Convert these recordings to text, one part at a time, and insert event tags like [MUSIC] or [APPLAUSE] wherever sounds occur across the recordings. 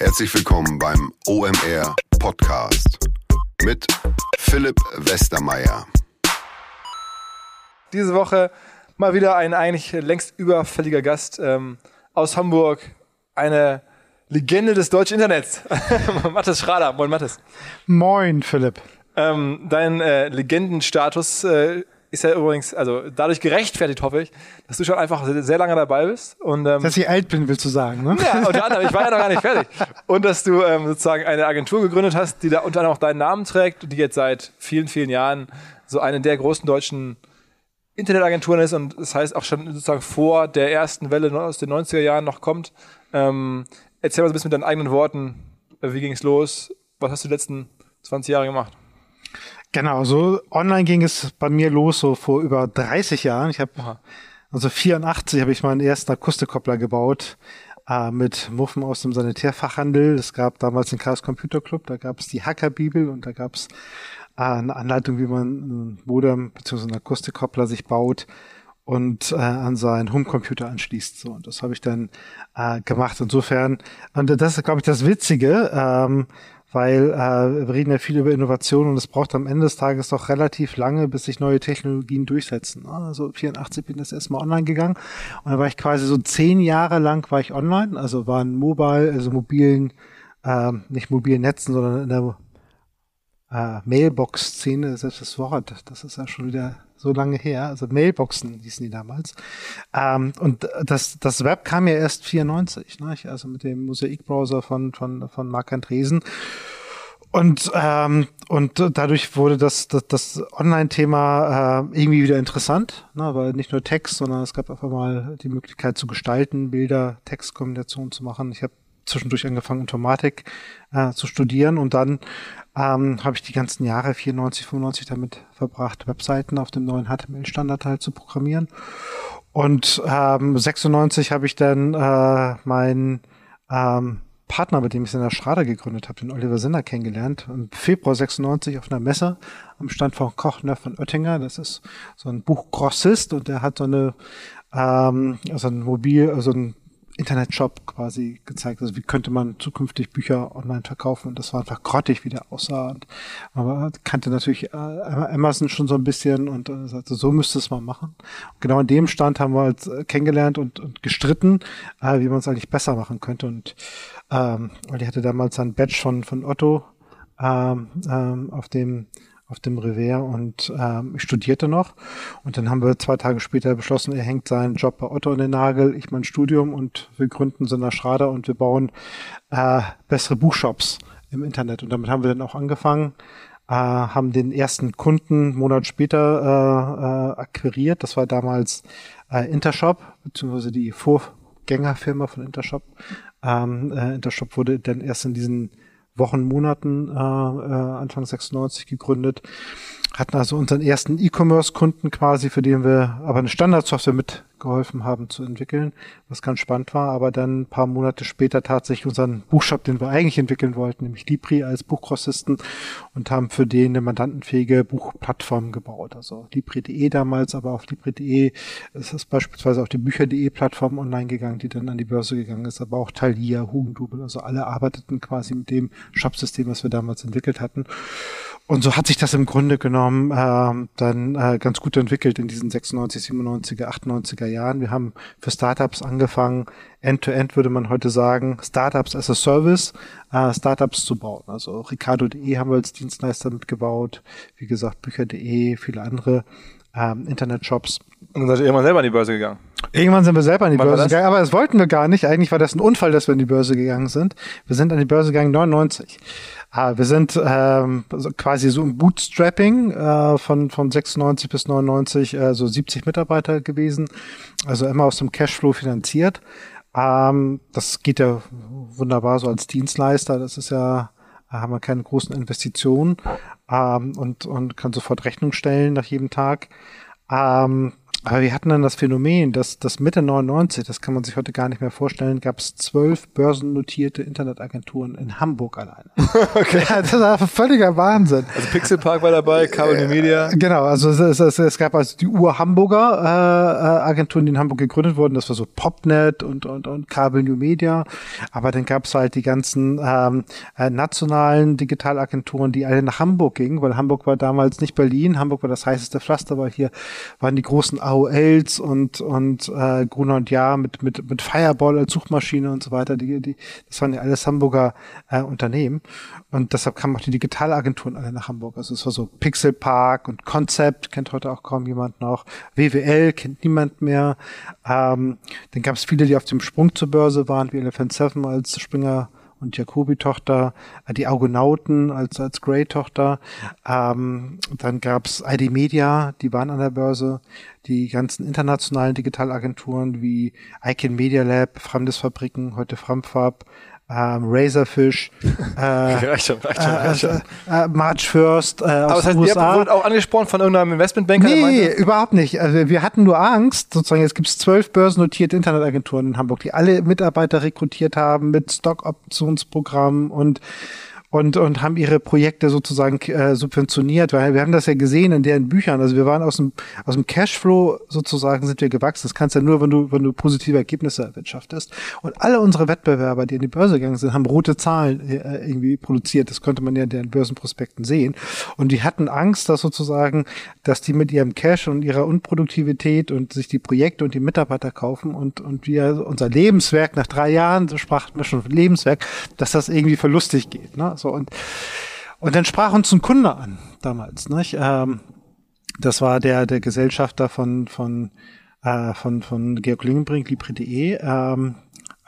Herzlich willkommen beim OMR Podcast mit Philipp Westermeier. Diese Woche mal wieder ein eigentlich längst überfälliger Gast ähm, aus Hamburg, eine Legende des deutschen Internets. [LAUGHS] Mathis Schrader. Moin, Mathis. Moin, Philipp. Ähm, dein äh, Legendenstatus äh, ist ja übrigens, also dadurch gerechtfertigt, hoffe ich, dass du schon einfach sehr lange dabei bist. Und, ähm, dass ich alt bin, willst du sagen, ne? Ja, unter anderem, ich war ja noch gar nicht fertig. [LAUGHS] Und dass du ähm, sozusagen eine Agentur gegründet hast, die da unter anderem auch deinen Namen trägt und die jetzt seit vielen, vielen Jahren so eine der großen deutschen Internetagenturen ist und das heißt auch schon sozusagen vor der ersten Welle aus den 90er Jahren noch kommt. Ähm, erzähl mal so ein bisschen mit deinen eigenen Worten, wie ging es los? Was hast du die letzten 20 Jahre gemacht? Genau, so online ging es bei mir los, so vor über 30 Jahren. Ich habe, also 84 habe ich meinen ersten Akustikkoppler gebaut äh, mit Muffen aus dem Sanitärfachhandel. Es gab damals den Chaos Computer Club, da gab es die Hackerbibel und da gab es äh, eine Anleitung, wie man ein Modem bzw. einen Akustikkoppler sich baut und äh, an seinen Homecomputer anschließt. So, und das habe ich dann äh, gemacht. Insofern, und das ist, glaube ich, das Witzige. Ähm, weil äh, wir reden ja viel über Innovation und es braucht am Ende des Tages doch relativ lange, bis sich neue Technologien durchsetzen. Also 84 bin ich das erstmal online gegangen und dann war ich quasi so zehn Jahre lang war ich online, also waren mobile, also mobilen, äh, nicht mobilen Netzen, sondern in der äh, Mailbox-Szene, selbst das Wort, das ist ja schon wieder so lange her, also Mailboxen hießen die damals. Ähm, und das, das Web kam ja erst 94, ne? also mit dem Mosaik-Browser von, von, von Marc Andresen. Und, ähm, und dadurch wurde das, das, das Online-Thema äh, irgendwie wieder interessant, ne? weil nicht nur Text, sondern es gab einfach mal die Möglichkeit zu gestalten, Bilder, Textkombinationen zu machen. Ich habe zwischendurch angefangen, Informatik äh, zu studieren und dann ähm, habe ich die ganzen Jahre 94, 95 damit verbracht, Webseiten auf dem neuen HTML-Standard halt zu programmieren. Und ähm, 96 habe ich dann äh, meinen ähm, Partner, mit dem ich in der Schrader gegründet habe, den Oliver Sinner kennengelernt. Im Februar 96 auf einer Messe am Stand von Kochner von Oettinger. Das ist so ein Buchgrossist und der hat so eine ähm, also ein Mobil, also ein Internetshop quasi gezeigt. Also wie könnte man zukünftig Bücher online verkaufen und das war einfach grottig, wie der aussah. Und man kannte natürlich äh, Amazon schon so ein bisschen und äh, sagte, so müsste es mal machen. Und genau an dem Stand haben wir halt äh, kennengelernt und, und gestritten, äh, wie man es eigentlich besser machen könnte. Und ähm, weil ich hatte damals ein Badge von, von Otto ähm, ähm, auf dem auf dem Revers und ähm, ich studierte noch. Und dann haben wir zwei Tage später beschlossen, er hängt seinen Job bei Otto in den Nagel, ich mein Studium und wir gründen eine Schrader und wir bauen äh, bessere Buchshops im Internet. Und damit haben wir dann auch angefangen, äh, haben den ersten Kunden einen Monat später äh, äh, akquiriert. Das war damals äh, Intershop, beziehungsweise die Vorgängerfirma von Intershop. Ähm, äh, Intershop wurde dann erst in diesen Wochen, Monaten, äh, äh, Anfang 96 gegründet. Hatten also unseren ersten E-Commerce-Kunden quasi, für den wir aber eine Standardsoftware mit geholfen haben zu entwickeln, was ganz spannend war, aber dann ein paar Monate später tatsächlich unseren Buchshop, den wir eigentlich entwickeln wollten, nämlich Libri als Buchgrossisten und haben für den eine mandantenfähige Buchplattform gebaut. Also Libri.de damals, aber auf Libri.de ist es beispielsweise auf die Bücher.de Plattform online gegangen, die dann an die Börse gegangen ist, aber auch Thalia, Hugendubel, also alle arbeiteten quasi mit dem Shopsystem, was wir damals entwickelt hatten. Und so hat sich das im Grunde genommen äh, dann äh, ganz gut entwickelt in diesen 96, 97er, 98er Jahren. Wir haben für Startups angefangen, End-to-End -End würde man heute sagen, Startups as a Service, äh, Startups zu bauen. Also Ricardo.de haben wir als Dienstleister mitgebaut, wie gesagt Bücher.de, viele andere ähm, Internet-Shops. Und dann seid ihr irgendwann selber an die Börse gegangen? Irgendwann sind wir selber an die Wann Börse gegangen, aber das wollten wir gar nicht. Eigentlich war das ein Unfall, dass wir an die Börse gegangen sind. Wir sind an die Börse gegangen 99. Ah, wir sind ähm, quasi so im Bootstrapping äh, von, von 96 bis 99, äh, so 70 Mitarbeiter gewesen. Also immer aus dem Cashflow finanziert. Ähm, das geht ja wunderbar so als Dienstleister. Das ist ja, haben wir keine großen Investitionen ähm, und, und kann sofort Rechnung stellen nach jedem Tag. Ähm, aber wir hatten dann das Phänomen, dass, dass Mitte 99, das kann man sich heute gar nicht mehr vorstellen, gab es zwölf börsennotierte Internetagenturen in Hamburg alleine. [LAUGHS] okay. Ja, das war völliger Wahnsinn. Also Pixel Park war dabei, Cable New Media. Genau, also es, es, es gab also die Ur-Hamburger äh, äh, Agenturen, die in Hamburg gegründet wurden. Das war so Popnet und, und, und Cable New Media. Aber dann gab es halt die ganzen ähm, äh, nationalen Digitalagenturen, die alle nach Hamburg gingen, weil Hamburg war damals nicht Berlin. Hamburg war das heißeste Pflaster, weil hier waren die großen AOLs und, und äh, Gruner und Jahr mit, mit, mit Fireball als Suchmaschine und so weiter. Die, die, das waren ja alles Hamburger äh, Unternehmen. Und deshalb kamen auch die Digitalagenturen alle nach Hamburg. Also es war so Pixel Park und Concept, kennt heute auch kaum jemand noch. WWL kennt niemand mehr. Ähm, dann gab es viele, die auf dem Sprung zur Börse waren, wie Elephant Seven als Springer und Jacobi-Tochter, äh, die Argonauten als, als Grey-Tochter. Ähm, dann gab's ID Media, die waren an der Börse. Die ganzen internationalen Digitalagenturen wie Icon Media Lab, Fremdes Fabriken, heute Framfab, ähm, Razorfish, [LAUGHS] äh, reicht schon, reicht schon, reicht schon. Äh, äh, March First äh, aus Aber das heißt, USA. ihr wurdet auch angesprochen von irgendeinem Investmentbanker? Nee, meinte- überhaupt nicht. Also wir hatten nur Angst, sozusagen, jetzt gibt es zwölf börsennotierte Internetagenturen in Hamburg, die alle Mitarbeiter rekrutiert haben mit Stockoptionsprogrammen und und, und haben ihre Projekte sozusagen äh, subventioniert, weil wir haben das ja gesehen in deren Büchern. Also wir waren aus dem, aus dem Cashflow sozusagen sind wir gewachsen. Das kannst du ja nur, wenn du, wenn du positive Ergebnisse erwirtschaftest. Und alle unsere Wettbewerber, die in die Börse gegangen sind, haben rote Zahlen äh, irgendwie produziert. Das konnte man ja in deren Börsenprospekten sehen. Und die hatten Angst, dass sozusagen, dass die mit ihrem Cash und ihrer Unproduktivität und sich die Projekte und die Mitarbeiter kaufen und, und wir unser Lebenswerk nach drei Jahren, so sprachen wir schon Lebenswerk, dass das irgendwie verlustig geht. Ne? So und, und dann sprach uns ein Kunde an damals. Nicht? Ähm, das war der, der Gesellschafter von, von, äh, von, von Georg Lingenbrink, Libre.de. Ähm,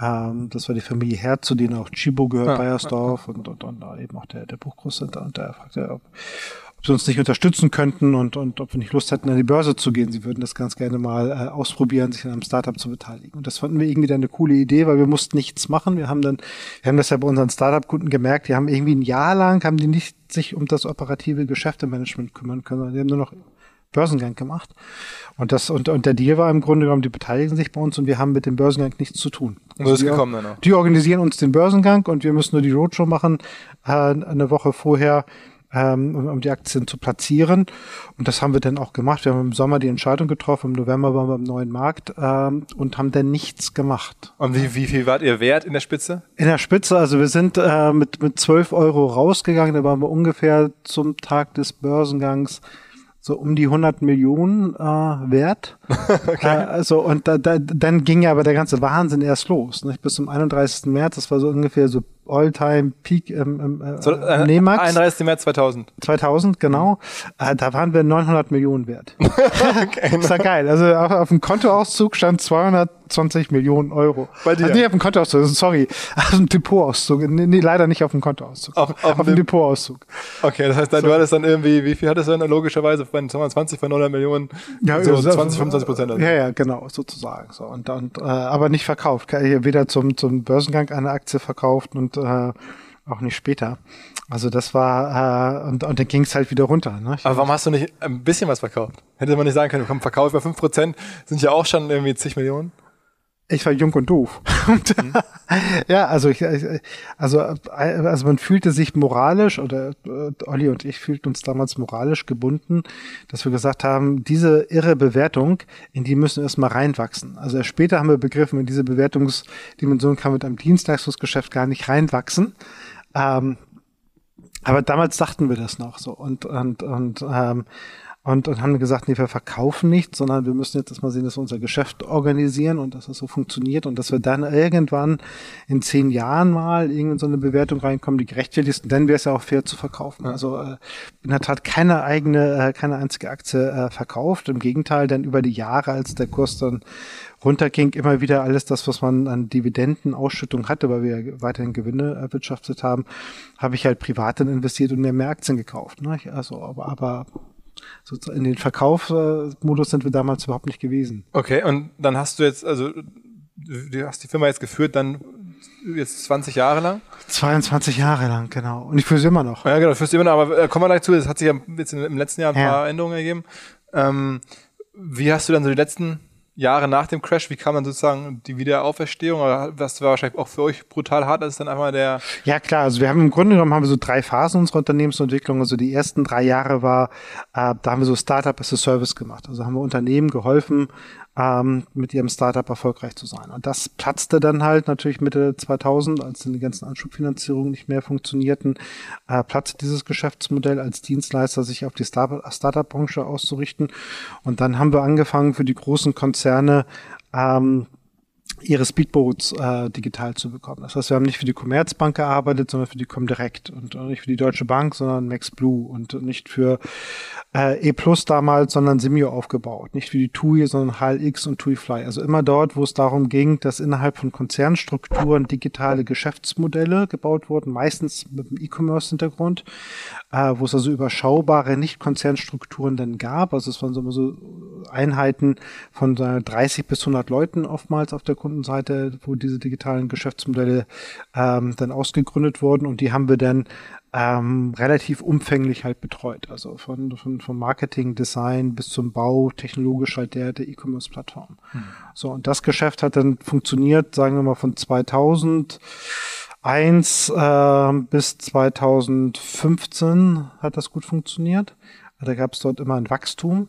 ähm, das war die Familie Herz, zu denen auch Chibo gehört, Ja, Bayersdorf und, und, und eben auch der, der Buchgroßcenter. Und der fragte, ob, ob sie uns nicht unterstützen könnten und, und ob wir nicht Lust hätten, an die Börse zu gehen. Sie würden das ganz gerne mal äh, ausprobieren, sich an einem Startup zu beteiligen. Und das fanden wir irgendwie dann eine coole Idee, weil wir mussten nichts machen. Wir haben dann, wir haben das ja bei unseren Startup-Kunden gemerkt, die haben irgendwie ein Jahr lang, haben die nicht sich um das operative Geschäftemanagement kümmern können, sondern die haben nur noch Börsengang gemacht. Und das, und, und der Deal war im Grunde genommen, die beteiligen sich bei uns und wir haben mit dem Börsengang nichts zu tun. Und so ist die, gekommen dann auch. die organisieren uns den Börsengang und wir müssen nur die Roadshow machen, äh, eine Woche vorher, ähm, um, um die Aktien zu platzieren. Und das haben wir dann auch gemacht. Wir haben im Sommer die Entscheidung getroffen, im November waren wir im neuen Markt ähm, und haben dann nichts gemacht. Und wie, wie viel wart ihr wert in der Spitze? In der Spitze, also wir sind äh, mit, mit 12 Euro rausgegangen, da waren wir ungefähr zum Tag des Börsengangs so um die 100 Millionen äh, wert. [LAUGHS] okay. äh, also und da, da, dann ging ja aber der ganze Wahnsinn erst los. Nicht? Bis zum 31. März, das war so ungefähr so All-Time-Peak im, im, äh, So, äh, Nemax. 31. März 2000. 2000, genau. Äh, da waren wir 900 Millionen wert. [LAUGHS] das war geil. Also auf, auf dem Kontoauszug stand 220 Millionen Euro. Bei dir? Also nicht auf dem Kontoauszug, sorry. [LAUGHS] Auf dem Depotauszug. Nee, nee, leider nicht auf dem Kontoauszug. Auf- auf auf dem- Depotauszug. Okay, das heißt, dann, du hattest dann irgendwie, wie viel hattest du dann logischerweise bei 20 von 100 Millionen? so also, 20, 25 Prozent. Also. Ja, ja, genau, sozusagen. So und, und äh, aber nicht verkauft. Weder zum zum Börsengang eine Aktie verkauft und äh, auch nicht später. Also das war äh, und und dann ging es halt wieder runter. Ne? Aber warum hast du nicht ein bisschen was verkauft? Hätte man nicht sagen können, komm, Verkauf über 5% sind ja auch schon irgendwie zig Millionen. Ich war jung und doof. [LAUGHS] Und, ja, also ich, ich- also also man fühlte sich moralisch oder äh, Olli und ich fühlten uns damals moralisch gebunden, dass wir gesagt haben, diese irre Bewertung, in die müssen wir erstmal reinwachsen. Also erst später haben wir begriffen, in diese Bewertungsdimension kann man mit einem Dienstleistungsgeschäft gar nicht reinwachsen. Ähm, aber damals dachten wir das noch so und und und ähm, und, und haben gesagt, nee, wir verkaufen nicht, sondern wir müssen jetzt erstmal sehen, dass wir unser Geschäft organisieren und dass das so funktioniert und dass wir dann irgendwann in zehn Jahren mal irgend in so eine Bewertung reinkommen, die gerechtfertigt ist. Und dann wäre es ja auch fair zu verkaufen. Also äh, in der Tat keine eigene, äh, keine einzige Aktie äh, verkauft. Im Gegenteil, dann über die Jahre, als der Kurs dann runterging, immer wieder alles das, was man an Dividendenausschüttung hatte, weil wir weiterhin Gewinne erwirtschaftet haben, habe ich halt privat dann investiert und mir mehr Aktien gekauft. Ne? Also, aber, aber in den Verkaufsmodus sind wir damals überhaupt nicht gewesen. Okay, und dann hast du jetzt, also du hast die Firma jetzt geführt, dann jetzt 20 Jahre lang. 22 Jahre lang, genau. Und ich fühle sie immer noch. Ja, genau, führst du immer noch, aber äh, kommen wir dazu, das hat sich ja jetzt im letzten Jahr ein Ja. paar Änderungen ergeben. Ähm, Wie hast du dann so die letzten Jahre nach dem Crash, wie kam dann sozusagen die Wiederauferstehung? Das war wahrscheinlich auch für euch brutal hart, als dann einmal der. Ja, klar. Also wir haben im Grunde genommen haben wir so drei Phasen unserer Unternehmensentwicklung. Also die ersten drei Jahre war, äh, da haben wir so Startup as a Service gemacht. Also haben wir Unternehmen geholfen, ähm, mit ihrem Startup erfolgreich zu sein. Und das platzte dann halt natürlich Mitte 2000, als dann die ganzen Anschubfinanzierungen nicht mehr funktionierten, äh, platzte dieses Geschäftsmodell als Dienstleister sich auf die Startup-Branche auszurichten. Und dann haben wir angefangen für die großen Konzerne ähm, ihre Speedboats äh, digital zu bekommen. Das heißt, wir haben nicht für die Commerzbank gearbeitet, sondern für die Comdirect und nicht für die Deutsche Bank, sondern Max Blue und nicht für äh, E Plus damals, sondern Simio aufgebaut. Nicht für die TUI, sondern HLX und TUI Fly. Also immer dort, wo es darum ging, dass innerhalb von Konzernstrukturen digitale Geschäftsmodelle gebaut wurden, meistens mit einem E-Commerce-Hintergrund, äh, wo es also überschaubare Nicht-Konzernstrukturen dann gab. Also es waren so, so Einheiten von 30 bis 100 Leuten oftmals auf der Kundenseite, wo diese digitalen Geschäftsmodelle ähm, dann ausgegründet wurden und die haben wir dann ähm, relativ umfänglich halt betreut. Also von, von, vom Marketing, Design bis zum Bau, technologisch halt der, der E-Commerce-Plattform. Mhm. So, und das Geschäft hat dann funktioniert, sagen wir mal, von 2000 1 äh, bis 2015 hat das gut funktioniert. Da gab es dort immer ein Wachstum.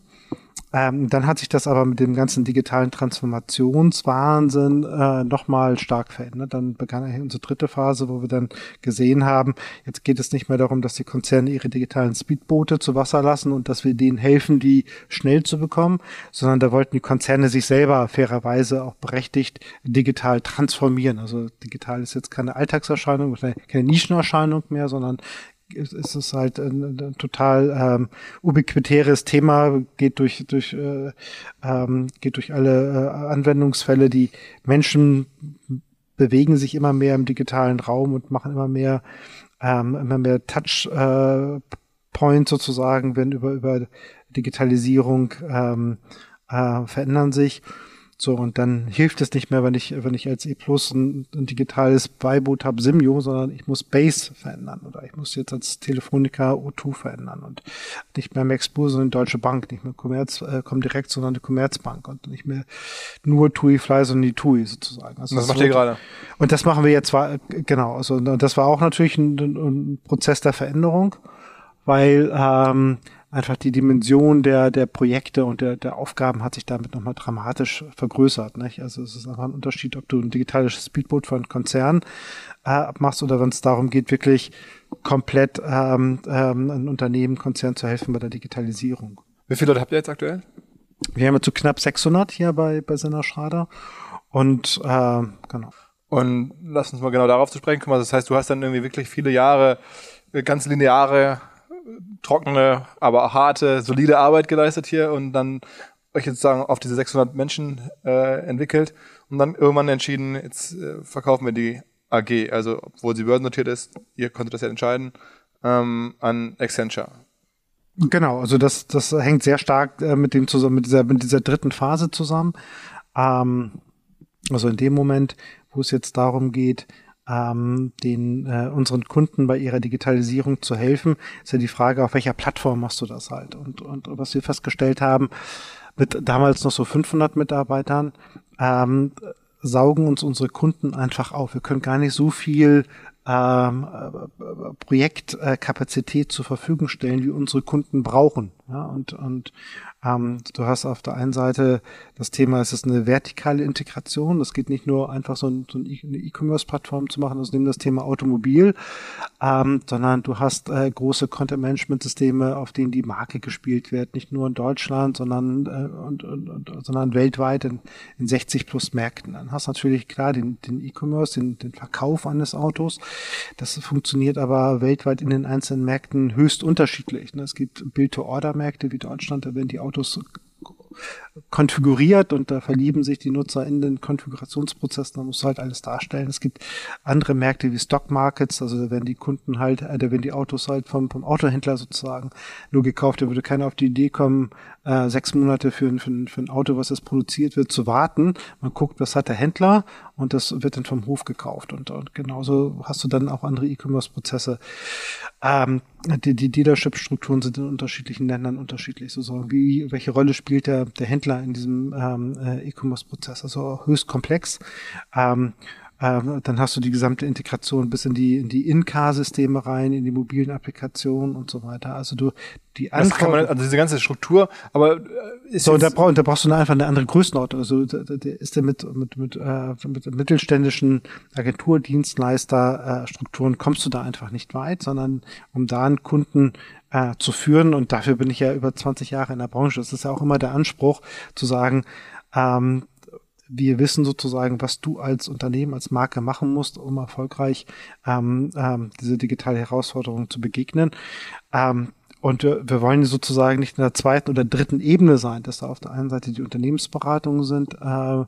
Ähm, dann hat sich das aber mit dem ganzen digitalen Transformationswahnsinn äh, nochmal stark verändert. Dann begann unsere dritte Phase, wo wir dann gesehen haben, jetzt geht es nicht mehr darum, dass die Konzerne ihre digitalen Speedboote zu Wasser lassen und dass wir denen helfen, die schnell zu bekommen, sondern da wollten die Konzerne sich selber fairerweise auch berechtigt digital transformieren. Also digital ist jetzt keine Alltagserscheinung, keine Nischenerscheinung mehr, sondern ist, es halt ein, ein total ähm, ubiquitäres Thema, geht durch durch äh, ähm, geht durch alle äh, Anwendungsfälle. Die Menschen bewegen sich immer mehr im digitalen Raum und machen immer mehr ähm, immer mehr Touch äh, Points sozusagen, wenn über über Digitalisierung ähm, äh, verändern sich. So, und dann hilft es nicht mehr, wenn ich, wenn ich als E Plus ein, ein digitales Beiboot habe, Simio, sondern ich muss Base verändern oder ich muss jetzt als Telefonica O2 verändern und nicht mehr Maxbur, sondern Deutsche Bank, nicht mehr Commerz, äh, kommt direkt, sondern die Commerzbank und nicht mehr nur TUI Fly, sondern die TUI sozusagen. Also das, das macht ihr gerade. Und das machen wir jetzt zwar, genau, also das war auch natürlich ein, ein Prozess der Veränderung, weil ähm, einfach die Dimension der, der Projekte und der, der Aufgaben hat sich damit nochmal dramatisch vergrößert. Nicht? Also es ist einfach ein Unterschied, ob du ein digitales Speedboot für einen Konzern äh, machst oder wenn es darum geht, wirklich komplett ähm, ähm, ein Unternehmen, Konzern zu helfen bei der Digitalisierung. Wie viele Leute habt ihr jetzt aktuell? Wir haben jetzt so knapp 600 hier bei, bei Senna Schrader und äh, genau. Und lass uns mal genau darauf zu sprechen kommen. Also das heißt, du hast dann irgendwie wirklich viele Jahre äh, ganz lineare trockene, aber harte, solide Arbeit geleistet hier und dann euch jetzt sagen auf diese 600 Menschen äh, entwickelt und dann irgendwann entschieden, jetzt äh, verkaufen wir die AG, also obwohl sie börsennotiert ist, ihr konntet das ja entscheiden, ähm, an Accenture. Genau, also das, das hängt sehr stark äh, mit dem zusammen, mit dieser, mit dieser dritten Phase zusammen. Ähm, also in dem Moment, wo es jetzt darum geht, ähm, den äh, unseren Kunden bei ihrer Digitalisierung zu helfen, ist ja die Frage, auf welcher Plattform machst du das halt? Und, und was wir festgestellt haben, mit damals noch so 500 Mitarbeitern, ähm, saugen uns unsere Kunden einfach auf. Wir können gar nicht so viel ähm, äh, Projektkapazität zur Verfügung stellen, wie unsere Kunden brauchen. Ja, und, und ähm, du hast auf der einen Seite das Thema, es ist eine vertikale Integration. Das geht nicht nur einfach so, ein, so eine E-Commerce-Plattform zu machen, also nimm das Thema Automobil, ähm, sondern du hast äh, große Content-Management-Systeme, auf denen die Marke gespielt wird, nicht nur in Deutschland, sondern, äh, und, und, und, sondern weltweit in, in 60 plus Märkten. Dann hast du natürlich klar den, den E-Commerce, den, den Verkauf eines Autos. Das funktioniert aber weltweit in den einzelnen Märkten höchst unterschiedlich. Ne? Es gibt Build-to-Order-Märkte wie Deutschland, da werden die Autos konfiguriert und da verlieben sich die Nutzer in den Konfigurationsprozess, da musst halt alles darstellen. Es gibt andere Märkte wie Stock Markets, also da werden die Kunden halt, äh, da werden die Autos halt vom, vom Autohändler sozusagen nur gekauft. Da würde keiner auf die Idee kommen, äh, sechs Monate für, für, für ein Auto, was jetzt produziert wird, zu warten. Man guckt, was hat der Händler und das wird dann vom Hof gekauft. Und, und genauso hast du dann auch andere E-Commerce-Prozesse. Ähm, die, die Dealership-Strukturen sind in unterschiedlichen Ländern unterschiedlich. So, so wie, welche Rolle spielt der, der Händler in diesem ähm, äh, E-Commerce-Prozess? Also höchst komplex. Ähm, ähm, dann hast du die gesamte Integration bis in die in die In-Car-Systeme rein, in die mobilen Applikationen und so weiter. Also du die Anforderungen, also diese ganze Struktur, aber äh, ist so, da, brauch, da brauchst du einfach eine andere Größenordnung. Also da ist der mit mit mit, äh, mit mittelständischen Agenturdienstleister äh, Strukturen kommst du da einfach nicht weit, sondern um da einen Kunden äh, zu führen und dafür bin ich ja über 20 Jahre in der Branche. Das ist ja auch immer der Anspruch zu sagen, ähm, wir wissen sozusagen, was du als Unternehmen, als Marke machen musst, um erfolgreich ähm, ähm, diese digitale Herausforderung zu begegnen. Ähm, und wir, wir wollen sozusagen nicht in der zweiten oder dritten Ebene sein, dass da auf der einen Seite die Unternehmensberatungen sind äh,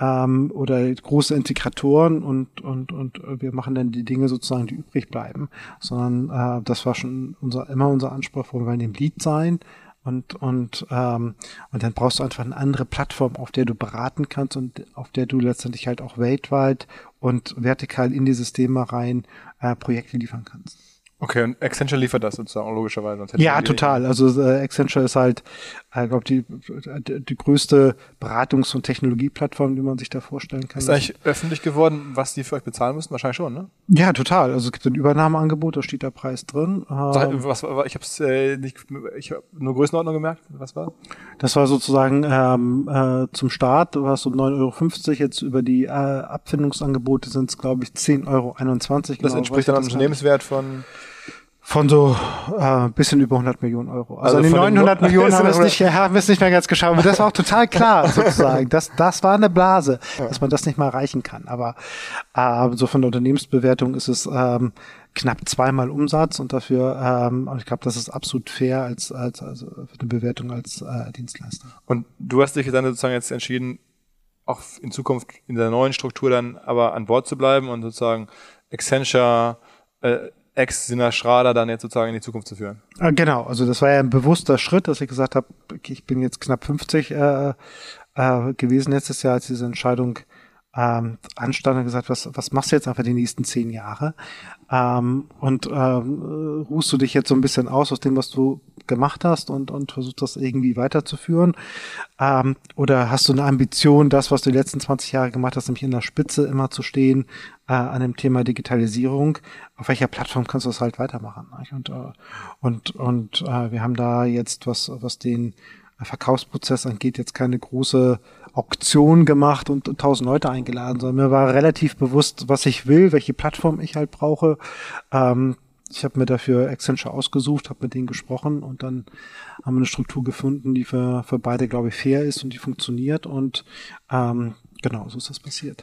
ähm, oder große Integratoren und, und, und wir machen dann die Dinge sozusagen, die übrig bleiben, sondern äh, das war schon unser, immer unser Anspruch, wir wollen im Lead sein, und, und, ähm, und dann brauchst du einfach eine andere Plattform, auf der du beraten kannst und auf der du letztendlich halt auch weltweit und vertikal in die Systeme rein äh, Projekte liefern kannst. Okay, und Accenture liefert das sozusagen logischerweise. ja, total. Also äh, Accenture ist halt, ich äh, glaube, die, die, größte Beratungs- und Technologieplattform, die man sich da vorstellen kann. Ist eigentlich öffentlich geworden, was die für euch bezahlen müssen? Wahrscheinlich schon, ne? Ja, total. Also es gibt ein Übernahmeangebot, da steht der Preis drin. Sag, ähm, was, ich habe es äh, nicht, ich habe nur Größenordnung gemerkt. Was war? Das war sozusagen ähm, äh, zum Start, du hast um 9,50 Euro. Jetzt über die äh, Abfindungsangebote sind es, glaube ich, 10,21 Euro. Das genau, entspricht dann einem Unternehmenswert von von so äh, bisschen über 100 Millionen Euro. Also, also die 900 [LAUGHS] Millionen haben wir es nicht, haben wir es nicht mehr ganz geschafft. Aber das war auch total klar [LAUGHS] sozusagen. Das, das war eine Blase, ja. dass man das nicht mal erreichen kann. Aber äh, so von der Unternehmensbewertung ist es ähm, knapp zweimal Umsatz und dafür, ähm, ich glaube, das ist absolut fair als, als also für eine Bewertung als äh, Dienstleister. Und du hast dich dann sozusagen jetzt entschieden, auch in Zukunft in der neuen Struktur dann aber an Bord zu bleiben und sozusagen Accenture äh, Ex-Sinner Schrader dann jetzt sozusagen in die Zukunft zu führen. Ah, genau, also das war ja ein bewusster Schritt, dass ich gesagt habe, ich bin jetzt knapp 50 äh, äh, gewesen letztes Jahr, als diese Entscheidung ähm, anstand und gesagt, was, was machst du jetzt einfach die nächsten zehn Jahre? Ähm, und ähm, ruhst du dich jetzt so ein bisschen aus aus dem, was du gemacht hast und, und versuchst das irgendwie weiterzuführen? Ähm, oder hast du eine Ambition, das, was du die letzten 20 Jahre gemacht hast, nämlich in der Spitze immer zu stehen äh, an dem Thema Digitalisierung? Auf welcher Plattform kannst du das halt weitermachen? Und, äh, und, und äh, wir haben da jetzt, was, was den Verkaufsprozess angeht, jetzt keine große Auktion gemacht und, und tausend Leute eingeladen, sondern mir war relativ bewusst, was ich will, welche Plattform ich halt brauche. Ähm, ich habe mir dafür Accenture ausgesucht, habe mit denen gesprochen und dann haben wir eine Struktur gefunden, die für, für beide, glaube ich, fair ist und die funktioniert. Und ähm, genau, so ist das passiert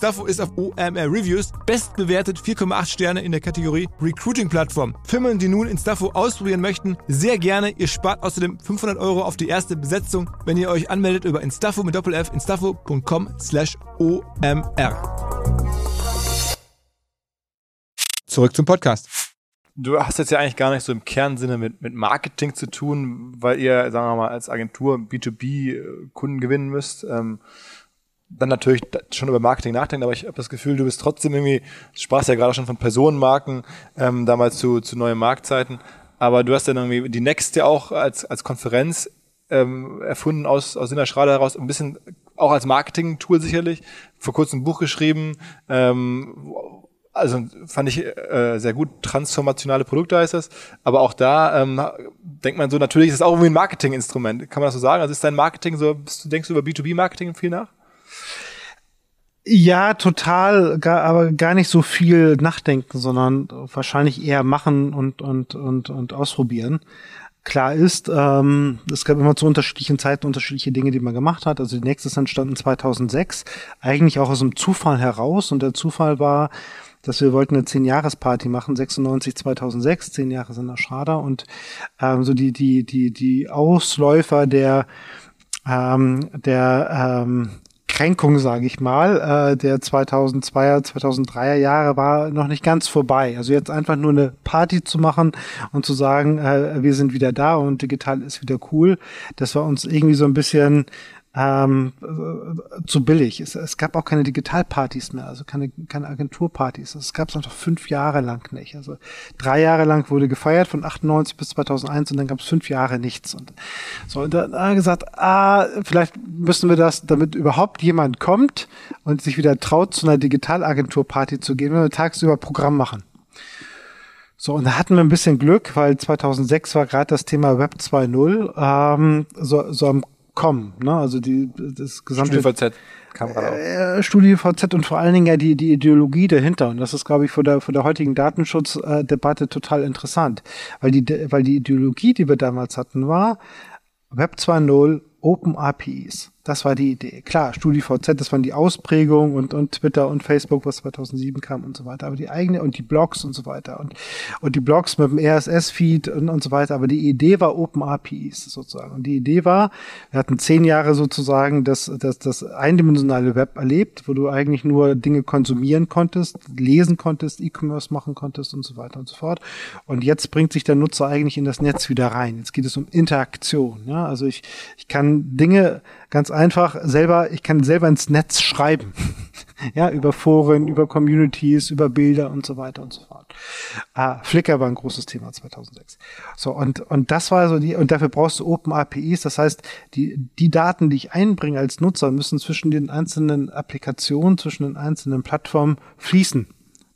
ist auf OMR Reviews bestbewertet 4,8 Sterne in der Kategorie Recruiting Plattform. Firmen, die nun Instafo ausprobieren möchten, sehr gerne. Ihr spart außerdem 500 Euro auf die erste Besetzung, wenn ihr euch anmeldet über Instafo mit Doppel-F, instafo.com slash OMR. Zurück zum Podcast. Du hast jetzt ja eigentlich gar nicht so im Kernsinne mit, mit Marketing zu tun, weil ihr, sagen wir mal, als Agentur B2B Kunden gewinnen müsst. Ähm, dann natürlich schon über Marketing nachdenkt, aber ich habe das Gefühl, du bist trotzdem irgendwie, du sprachst ja gerade schon von Personenmarken, ähm, damals zu, zu neuen Marktzeiten, aber du hast dann irgendwie die Next ja auch als, als Konferenz ähm, erfunden aus, aus Sina Schrader heraus, ein bisschen auch als Marketing-Tool sicherlich, vor kurzem ein Buch geschrieben, ähm, also fand ich äh, sehr gut, transformationale Produkte heißt das, aber auch da ähm, denkt man so, natürlich ist es auch irgendwie ein Marketinginstrument, kann man das so sagen? Also ist dein Marketing so, bist denkst du über B2B-Marketing viel nach? Ja, total, gar, aber gar nicht so viel nachdenken, sondern wahrscheinlich eher machen und, und, und, und ausprobieren. Klar ist, ähm, es gab immer zu unterschiedlichen Zeiten unterschiedliche Dinge, die man gemacht hat. Also die nächste ist entstanden 2006, eigentlich auch aus einem Zufall heraus. Und der Zufall war, dass wir wollten eine Zehn-Jahres-Party machen, 96, 2006, zehn Jahre sind schade. Und ähm, so die, die, die, die Ausläufer der, ähm, der ähm, Kränkung, sage ich mal, äh, der 2002er, 2003er Jahre war noch nicht ganz vorbei. Also jetzt einfach nur eine Party zu machen und zu sagen, äh, wir sind wieder da und digital ist wieder cool, das war uns irgendwie so ein bisschen ähm, äh, zu billig. Es, es gab auch keine Digitalpartys mehr, also keine, keine Agenturpartys. Es gab es einfach fünf Jahre lang nicht. Also drei Jahre lang wurde gefeiert von 98 bis 2001 und dann gab es fünf Jahre nichts. Und so und dann haben gesagt, ah, vielleicht müssen wir das, damit überhaupt jemand kommt und sich wieder traut, zu einer Digitalagenturparty zu gehen, wenn wir tagsüber Programm machen. So, und da hatten wir ein bisschen Glück, weil 2006 war gerade das Thema Web 2.0 ähm, so, so am kommen. Ne? Also die, das gesamte StudiVZ kam gerade äh, StudiVZ und vor allen Dingen ja die, die Ideologie dahinter. Und das ist, glaube ich, von der, von der heutigen Datenschutzdebatte total interessant. Weil die, weil die Ideologie, die wir damals hatten, war Web 2.0 Open APIs. Das war die Idee. Klar, StudiVZ, das waren die Ausprägungen und, und Twitter und Facebook, was 2007 kam und so weiter. Aber die eigene und die Blogs und so weiter und, und die Blogs mit dem RSS-Feed und, und so weiter. Aber die Idee war Open APIs sozusagen. Und die Idee war, wir hatten zehn Jahre sozusagen das, das, das eindimensionale Web erlebt, wo du eigentlich nur Dinge konsumieren konntest, lesen konntest, E-Commerce machen konntest und so weiter und so fort. Und jetzt bringt sich der Nutzer eigentlich in das Netz wieder rein. Jetzt geht es um Interaktion. Ja? Also ich, ich kann Dinge ganz einfach selber, ich kann selber ins Netz schreiben. [LAUGHS] ja, über Foren, über Communities, über Bilder und so weiter und so fort. Ah, Flickr war ein großes Thema 2006. So, und, und das war so die, und dafür brauchst du Open APIs. Das heißt, die, die Daten, die ich einbringe als Nutzer, müssen zwischen den einzelnen Applikationen, zwischen den einzelnen Plattformen fließen.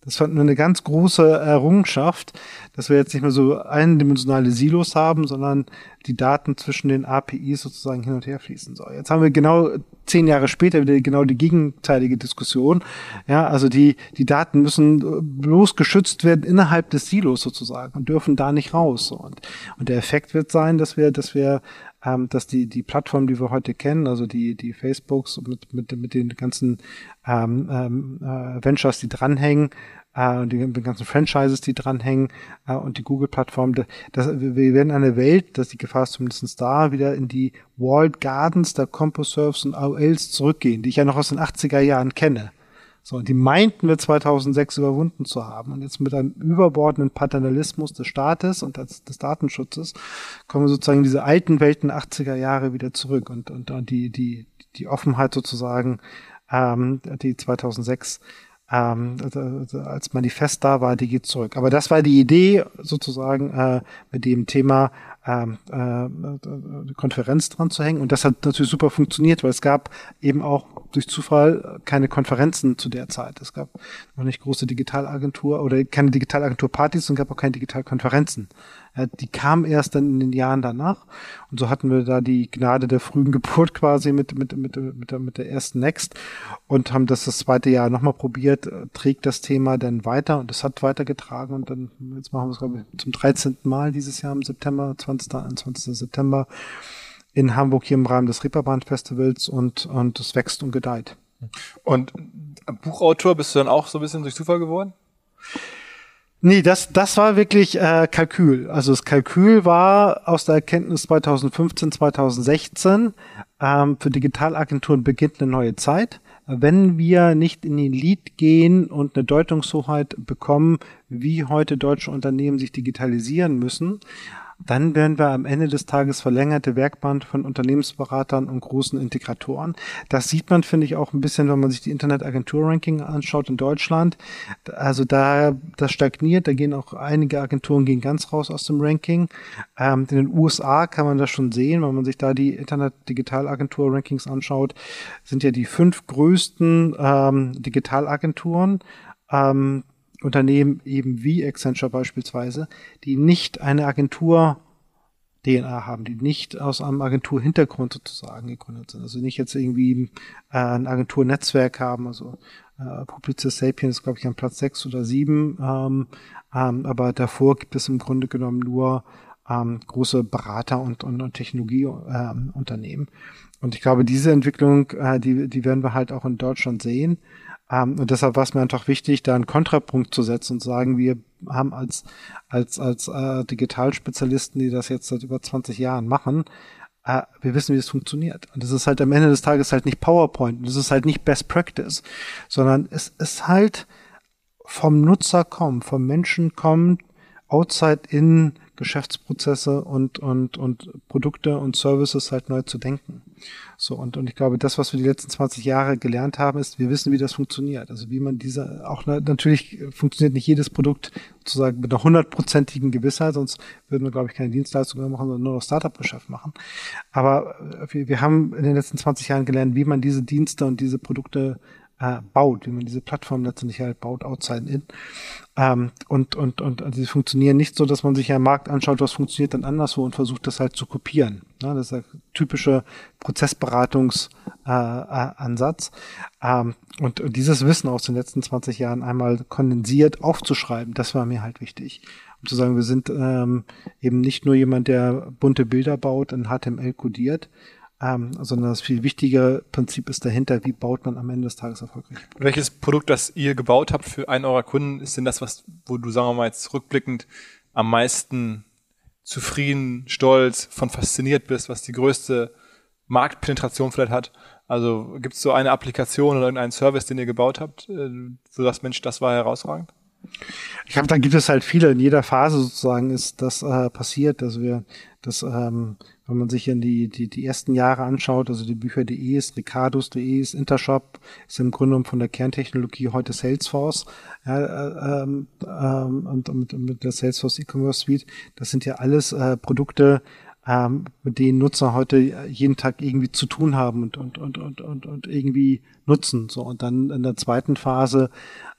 Das fanden wir eine ganz große Errungenschaft, dass wir jetzt nicht mehr so eindimensionale Silos haben, sondern die Daten zwischen den APIs sozusagen hin und her fließen soll. Jetzt haben wir genau zehn Jahre später wieder genau die gegenteilige Diskussion. Ja, also die, die Daten müssen bloß geschützt werden innerhalb des Silos sozusagen und dürfen da nicht raus. Und, und der Effekt wird sein, dass wir, dass wir ähm, dass die, die Plattform, die wir heute kennen, also die, die Facebooks mit, mit, mit den ganzen ähm, ähm, äh, Ventures, die dranhängen, äh, und die, die ganzen Franchises, die dranhängen äh, und die Google-Plattform, das, wir werden eine Welt, dass die Gefahr ist zumindest da, wieder in die Walled Gardens der CompoServes und AOLs zurückgehen, die ich ja noch aus den 80er Jahren kenne. So, und die meinten wir 2006 überwunden zu haben. Und jetzt mit einem überbordenden Paternalismus des Staates und des, des Datenschutzes kommen wir sozusagen in diese alten Welten 80er Jahre wieder zurück. Und, und, und die, die, die Offenheit sozusagen, ähm, die 2006 ähm, also, als Manifest da war, die geht zurück. Aber das war die Idee sozusagen äh, mit dem Thema ähm, äh, Konferenz dran zu hängen. Und das hat natürlich super funktioniert, weil es gab eben auch durch Zufall keine Konferenzen zu der Zeit. Es gab noch nicht große Digitalagentur oder keine Digitalagentur-Partys und gab auch keine Digitalkonferenzen. Die kam erst dann in den Jahren danach. Und so hatten wir da die Gnade der frühen Geburt [LAUGHS] quasi mit, mit, mit, mit, der, mit der ersten Next und haben das das zweite Jahr nochmal probiert, trägt das Thema dann weiter und es hat weitergetragen und dann, jetzt machen wir es glaube ich zum 13. Mal dieses Jahr im September 20 20. 21. September in Hamburg hier im Rahmen des Reeperbahn Festivals und, und es wächst und gedeiht. Und Buchautor bist du dann auch so ein bisschen durch Zufall geworden? Nee, das, das war wirklich äh, Kalkül. Also das Kalkül war aus der Erkenntnis 2015, 2016, ähm, für Digitalagenturen beginnt eine neue Zeit. Wenn wir nicht in den Lead gehen und eine Deutungshoheit bekommen, wie heute deutsche Unternehmen sich digitalisieren müssen, dann werden wir am Ende des Tages verlängerte Werkband von Unternehmensberatern und großen Integratoren. Das sieht man, finde ich, auch ein bisschen, wenn man sich die Internetagentur-Ranking anschaut in Deutschland. Also da, das stagniert, da gehen auch einige Agenturen gehen ganz raus aus dem Ranking. Ähm, in den USA kann man das schon sehen, wenn man sich da die Internet-Digitalagentur-Rankings anschaut, sind ja die fünf größten ähm, Digitalagenturen ähm, Unternehmen eben wie Accenture beispielsweise, die nicht eine Agentur DNA haben, die nicht aus einem Agenturhintergrund sozusagen gegründet sind. Also nicht jetzt irgendwie äh, ein Agenturnetzwerk haben, also äh, Publicis Sapiens ist, glaube ich, an Platz sechs oder sieben, ähm, ähm, aber davor gibt es im Grunde genommen nur ähm, große Berater- und, und, und Technologieunternehmen. Ähm, und ich glaube, diese Entwicklung, äh, die, die werden wir halt auch in Deutschland sehen. Ähm, und deshalb war es mir einfach wichtig, da einen Kontrapunkt zu setzen und zu sagen, wir haben als, als, als äh, Digitalspezialisten, die das jetzt seit über 20 Jahren machen, äh, wir wissen, wie es funktioniert. Und das ist halt am Ende des Tages halt nicht PowerPoint, das ist halt nicht Best Practice, sondern es ist halt vom Nutzer kommen, vom Menschen kommen, outside in Geschäftsprozesse und, und, und Produkte und Services halt neu zu denken. So, und, und ich glaube, das, was wir die letzten 20 Jahre gelernt haben, ist, wir wissen, wie das funktioniert. Also wie man diese, auch natürlich funktioniert nicht jedes Produkt sozusagen mit einer hundertprozentigen Gewissheit, sonst würden wir, glaube ich, keine Dienstleistungen mehr machen, sondern nur noch Startup-Geschäft machen. Aber wir, wir haben in den letzten 20 Jahren gelernt, wie man diese Dienste und diese Produkte äh, baut, wie man diese Plattform letztendlich halt baut, outside in. Ähm, und, und, und also sie funktionieren nicht so, dass man sich ja im Markt anschaut, was funktioniert dann anderswo und versucht das halt zu kopieren. Ja, das ist der typische Prozessberatungsansatz. Äh, ähm, und, und dieses Wissen aus den letzten 20 Jahren einmal kondensiert aufzuschreiben, das war mir halt wichtig. Um zu sagen, wir sind ähm, eben nicht nur jemand, der bunte Bilder baut und HTML kodiert, ähm, sondern das viel wichtigere Prinzip ist dahinter, wie baut man am Ende des Tages erfolgreich. Welches Produkt, das ihr gebaut habt für einen eurer Kunden, ist denn das, was, wo du, sagen wir mal jetzt rückblickend am meisten zufrieden, stolz, von fasziniert bist, was die größte Marktpenetration vielleicht hat? Also gibt es so eine Applikation oder irgendeinen Service, den ihr gebaut habt, äh, wo du sagst, Mensch, das war herausragend? Ich glaube, da gibt es halt viele. In jeder Phase sozusagen ist das äh, passiert. Also wir, das ähm, wenn man sich in die, die, die ersten Jahre anschaut, also die Bücher.de ist, Ricardos.de ist, Intershop ist im Grunde von der Kerntechnologie heute Salesforce ja, äh, ähm, ähm, und, und mit der Salesforce E-Commerce Suite. Das sind ja alles äh, Produkte, ähm, mit denen Nutzer heute jeden Tag irgendwie zu tun haben und, und, und, und, und, und irgendwie nutzen. So und dann in der zweiten Phase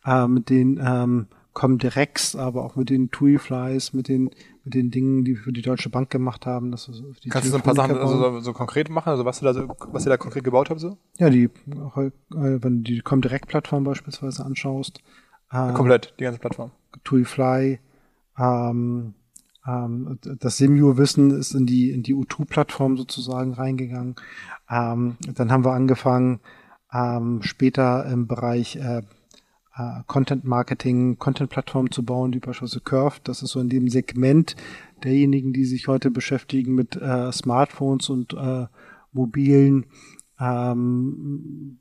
äh, mit den ähm, Comdirects, aber auch mit den TuiFlies, mit den mit den Dingen, die wir für die Deutsche Bank gemacht haben. Dass wir die Kannst du so ein paar Sachen also so, so, konkret machen, also was du da so, was ihr da konkret gebaut habt so? Ja, die, äh, wenn du die Comdirect-Plattform beispielsweise anschaust. Äh, Komplett, die ganze Plattform. TuiFly, ähm, ähm, das Simio-Wissen ist in die, in die U2-Plattform sozusagen reingegangen. Ähm, dann haben wir angefangen, ähm, später im Bereich äh, äh, Content Marketing, Content Plattform zu bauen, die beispielsweise Curve. Das ist so in dem Segment derjenigen, die sich heute beschäftigen mit äh, Smartphones und äh, mobilen ähm,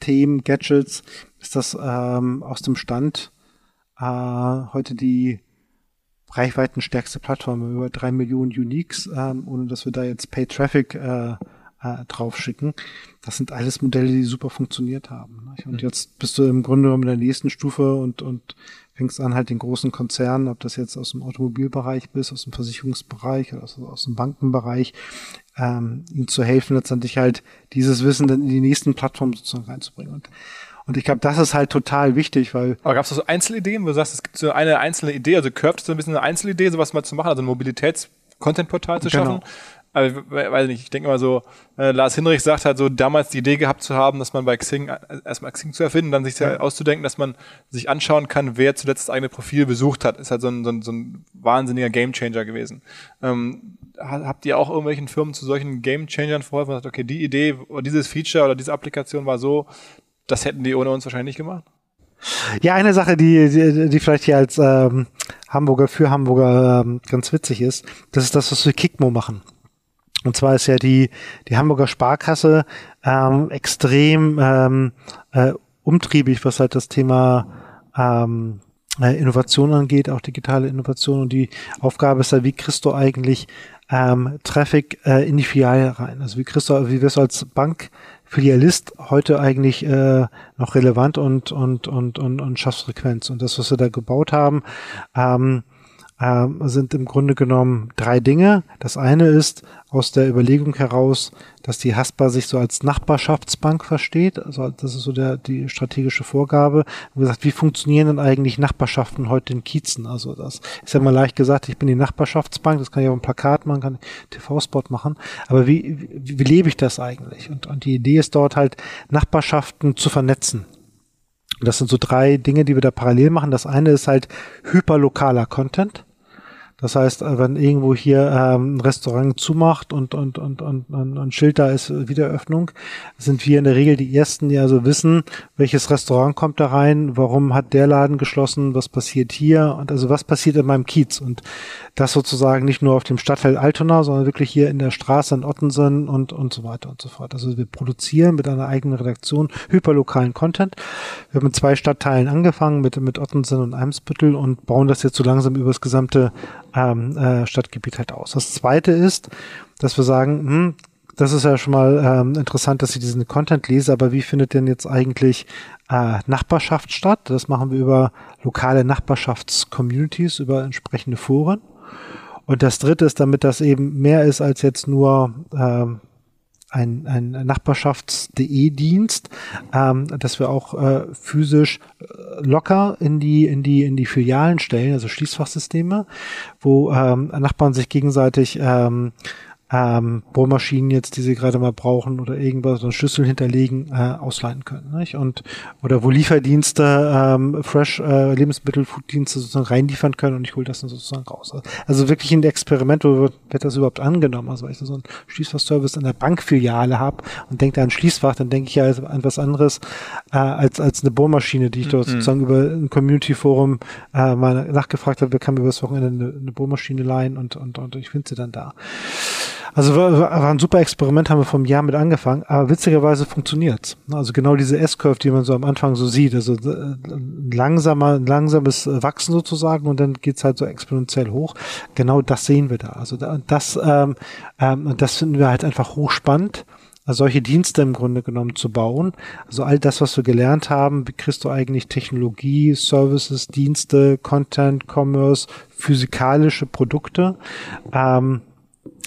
Themen, Gadgets, ist das ähm, aus dem Stand äh, heute die reichweitenstärkste Plattform, über drei Millionen Uniques, ähm, ohne dass wir da jetzt Pay Traffic äh, äh, draufschicken. Das sind alles Modelle, die super funktioniert haben. Nicht? Und mhm. jetzt bist du im Grunde genommen in der nächsten Stufe und, und fängst an, halt den großen Konzernen, ob das jetzt aus dem Automobilbereich bist, aus dem Versicherungsbereich oder aus, aus dem Bankenbereich, ähm, ihnen zu helfen, letztendlich halt dieses Wissen dann in die nächsten Plattformen sozusagen reinzubringen. Und und ich glaube, das ist halt total wichtig, weil. Aber gab es so Einzelideen, wo du sagst, es gibt so eine einzelne Idee, also Curved ist so ein bisschen eine Einzelidee, sowas mal zu machen, also ein Mobilitäts-Content-Portal zu schaffen. Genau also, weiß nicht, ich denke mal so, äh, Lars Hinrich sagt halt so, damals die Idee gehabt zu haben, dass man bei Xing, äh, erstmal Xing zu erfinden, dann sich ja. auszudenken, dass man sich anschauen kann, wer zuletzt das eigene Profil besucht hat, ist halt so ein, so ein, so ein wahnsinniger Gamechanger gewesen. Ähm, habt ihr auch irgendwelchen Firmen zu solchen Gamechangern verholfen und sagt, okay, die Idee oder dieses Feature oder diese Applikation war so, das hätten die ohne uns wahrscheinlich nicht gemacht? Ja, eine Sache, die, die, die vielleicht hier als ähm, Hamburger für Hamburger ähm, ganz witzig ist, das ist das, was wir Kickmo machen. Und zwar ist ja die, die Hamburger Sparkasse ähm, extrem ähm, äh, umtriebig, was halt das Thema ähm, äh, Innovation angeht, auch digitale Innovation. Und die Aufgabe ist ja, wie kriegst du eigentlich ähm, Traffic äh, in die Filiale rein? Also wie kriegst du, wie wirst du als Bank Filialist heute eigentlich äh, noch relevant und, und, und, und, und schaffst Frequenz. Und das, was wir da gebaut haben, ähm, äh, sind im Grunde genommen drei Dinge. Das eine ist aus der Überlegung heraus, dass die Haspa sich so als Nachbarschaftsbank versteht. Also das ist so der, die strategische Vorgabe. Und gesagt, wie funktionieren denn eigentlich Nachbarschaften heute in Kiezen? Also das ist ja mal leicht gesagt, ich bin die Nachbarschaftsbank, das kann ich auf einem Plakat machen, kann TV-Spot machen. Aber wie, wie, wie lebe ich das eigentlich? Und, und die Idee ist dort halt, Nachbarschaften zu vernetzen. Und das sind so drei Dinge, die wir da parallel machen. Das eine ist halt hyperlokaler Content. Das heißt, äh, wenn irgendwo hier ähm, ein Restaurant zumacht und, und, und, und, und, und Schild da ist äh, Wiedereröffnung, sind wir in der Regel die Ersten, die also wissen, welches Restaurant kommt da rein, warum hat der Laden geschlossen, was passiert hier und also was passiert in meinem Kiez. Und das sozusagen nicht nur auf dem Stadtteil Altona, sondern wirklich hier in der Straße in Ottensen und, und so weiter und so fort. Also wir produzieren mit einer eigenen Redaktion hyperlokalen Content. Wir haben mit zwei Stadtteilen angefangen, mit, mit Ottensen und Eimsbüttel und bauen das jetzt so langsam über das gesamte ähm, äh, Stadtgebiet halt aus. Das zweite ist, dass wir sagen, hm, das ist ja schon mal ähm, interessant, dass ich diesen Content lese, aber wie findet denn jetzt eigentlich äh, Nachbarschaft statt? Das machen wir über lokale Nachbarschaftscommunities, über entsprechende Foren. Und das dritte ist, damit das eben mehr ist als jetzt nur ähm, ein, ein Nachbarschafts.de-Dienst, ähm, dass wir auch äh, physisch äh, locker in die, in die, in die Filialen stellen, also Schließfachsysteme, wo ähm, Nachbarn sich gegenseitig ähm, ähm, Bohrmaschinen jetzt, die sie gerade mal brauchen oder irgendwas, so einen Schlüssel hinterlegen, äh, ausleihen können. Nicht? Und oder wo Lieferdienste, ähm, Fresh äh, Lebensmittel, Fooddienste sozusagen reinliefern können und ich hole das dann sozusagen raus. Also wirklich ein Experiment, wo wird, wird das überhaupt angenommen? Also weil ich so einen Schließfachservice in der Bankfiliale habe und denke an Schließfach, dann denke ich ja an was anderes äh, als als eine Bohrmaschine, die ich dort mhm. sozusagen über ein Community Forum äh, mal nachgefragt habe, wer kann mir über das Wochenende eine, eine Bohrmaschine leihen und und und ich finde sie dann da. Also war, war ein super Experiment, haben wir vom Jahr mit angefangen, aber witzigerweise funktioniert's. Also genau diese S-Curve, die man so am Anfang so sieht, also äh, langsamer, langsames Wachsen sozusagen und dann geht's halt so exponentiell hoch. Genau das sehen wir da. Also das, ähm, ähm, das finden wir halt einfach hochspannend solche Dienste im Grunde genommen zu bauen. Also all das, was wir gelernt haben, wie kriegst du eigentlich Technologie, Services, Dienste, Content, Commerce, physikalische Produkte. Ähm,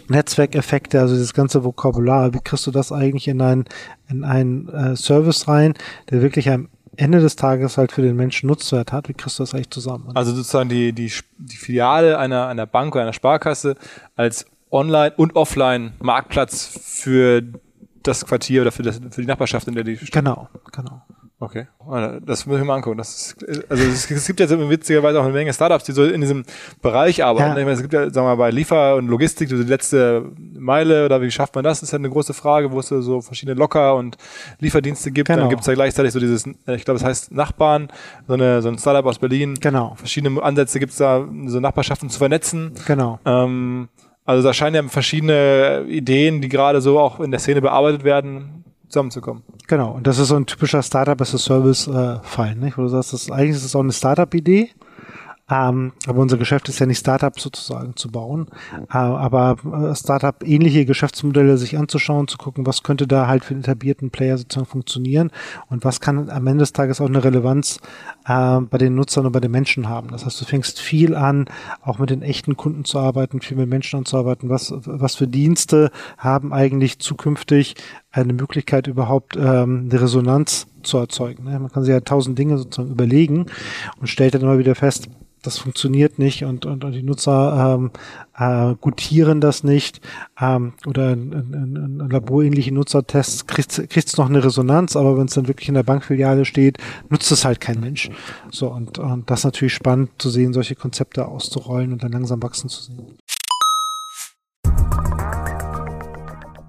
Netzwerkeffekte, also das ganze Vokabular, wie kriegst du das eigentlich in einen, in einen äh, Service rein, der wirklich am Ende des Tages halt für den Menschen Nutzwert hat, wie kriegst du das eigentlich zusammen? Also sozusagen die, die, die Filiale einer, einer Bank oder einer Sparkasse als Online- und Offline-Marktplatz für das Quartier oder für, das, für die Nachbarschaft, in der die steht. Genau, genau. Okay, das muss ich mal angucken. Das ist, also es, gibt jetzt witzigerweise auch eine Menge Startups, die so in diesem Bereich arbeiten. Ja. Ich meine, es gibt ja, sagen wir mal, bei Liefer- und Logistik, so die letzte Meile oder wie schafft man das, das ist ja eine große Frage, wo es so verschiedene Locker- und Lieferdienste gibt. Genau. Dann gibt es ja gleichzeitig so dieses, ich glaube, es heißt Nachbarn, so, eine, so ein Startup aus Berlin. Genau. Verschiedene Ansätze gibt es da, so Nachbarschaften zu vernetzen. Genau. Ähm, also da scheinen ja verschiedene Ideen, die gerade so auch in der Szene bearbeitet werden, zusammenzukommen. Genau, und das ist so ein typischer Startup as a Service äh, nicht? Wo du sagst, das, eigentlich ist es auch eine Startup-Idee, ähm, aber unser Geschäft ist ja nicht Startup sozusagen zu bauen, äh, aber äh, Startup-ähnliche Geschäftsmodelle sich anzuschauen, zu gucken, was könnte da halt für den etablierten Player sozusagen funktionieren und was kann am Ende des Tages auch eine Relevanz äh, bei den Nutzern und bei den Menschen haben. Das heißt, du fängst viel an, auch mit den echten Kunden zu arbeiten, viel mit Menschen anzuarbeiten. Was, was für Dienste haben eigentlich zukünftig eine Möglichkeit überhaupt ähm, eine Resonanz zu erzeugen. Ne? Man kann sich ja tausend Dinge sozusagen überlegen und stellt dann immer wieder fest, das funktioniert nicht und, und, und die Nutzer ähm, äh, gutieren das nicht ähm, oder ein, ein, laborähnliche Nutzertests kriegt kriegt's noch eine Resonanz, aber wenn es dann wirklich in der Bankfiliale steht, nutzt es halt kein Mensch. So und, und das ist natürlich spannend zu sehen, solche Konzepte auszurollen und dann langsam wachsen zu sehen.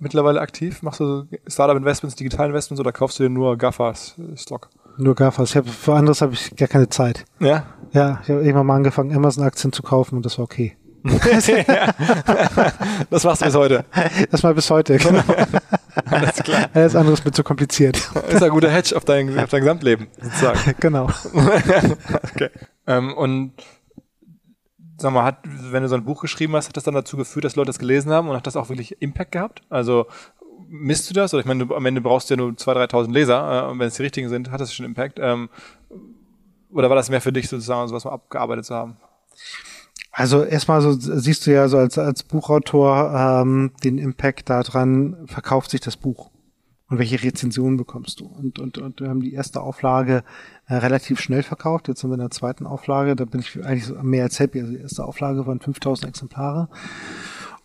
mittlerweile aktiv? Machst du Startup-Investments, Digital-Investments oder kaufst du dir nur GAFAs-Stock? Nur GAFAs. Ich hab, für anderes habe ich gar keine Zeit. Ja? Ja, ich habe irgendwann mal angefangen, Amazon-Aktien zu kaufen und das war okay. [LAUGHS] das machst du bis heute. Das war bis heute, [LAUGHS] genau. Alles klar. Alles andere ist mir zu kompliziert. Ist ein guter Hedge auf dein, auf dein Gesamtleben, sozusagen. [LAUGHS] Genau. okay. Ähm, und sag mal, hat, wenn du so ein Buch geschrieben hast, hat das dann dazu geführt, dass Leute das gelesen haben und hat das auch wirklich Impact gehabt? Also misst du das? Oder ich meine, du, am Ende brauchst du ja nur 2.000, 3.000 Leser äh, und wenn es die richtigen sind, hat das schon Impact. Ähm, oder war das mehr für dich sozusagen, sowas mal abgearbeitet zu haben? Also erstmal so siehst du ja so als, als Buchautor ähm, den Impact daran, verkauft sich das Buch und welche Rezensionen bekommst du. Und, und, und wir haben die erste Auflage äh, relativ schnell verkauft. Jetzt sind wir in der zweiten Auflage, da bin ich eigentlich mehr als happy. Also die erste Auflage waren 5000 Exemplare.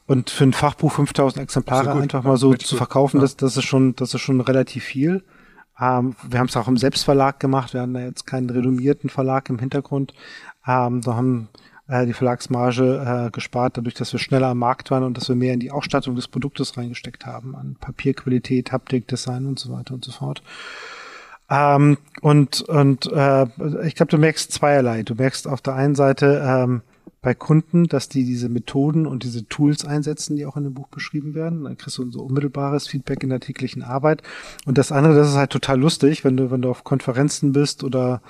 Und für ein Fachbuch 5000 Exemplare einfach mal so zu verkaufen, ja. das, das ist schon, das ist schon relativ viel. Ähm, wir haben es auch im Selbstverlag gemacht. Wir haben da jetzt keinen renommierten Verlag im Hintergrund. Ähm, da haben äh, die Verlagsmarge äh, gespart, dadurch, dass wir schneller am Markt waren und dass wir mehr in die Ausstattung des Produktes reingesteckt haben, an Papierqualität, Haptik, Design und so weiter und so fort. Ähm, und und äh, ich glaube, du merkst zweierlei. Du merkst auf der einen Seite ähm, bei Kunden, dass die diese Methoden und diese Tools einsetzen, die auch in dem Buch beschrieben werden. Dann kriegst du so unmittelbares Feedback in der täglichen Arbeit. Und das andere, das ist halt total lustig, wenn du, wenn du auf Konferenzen bist oder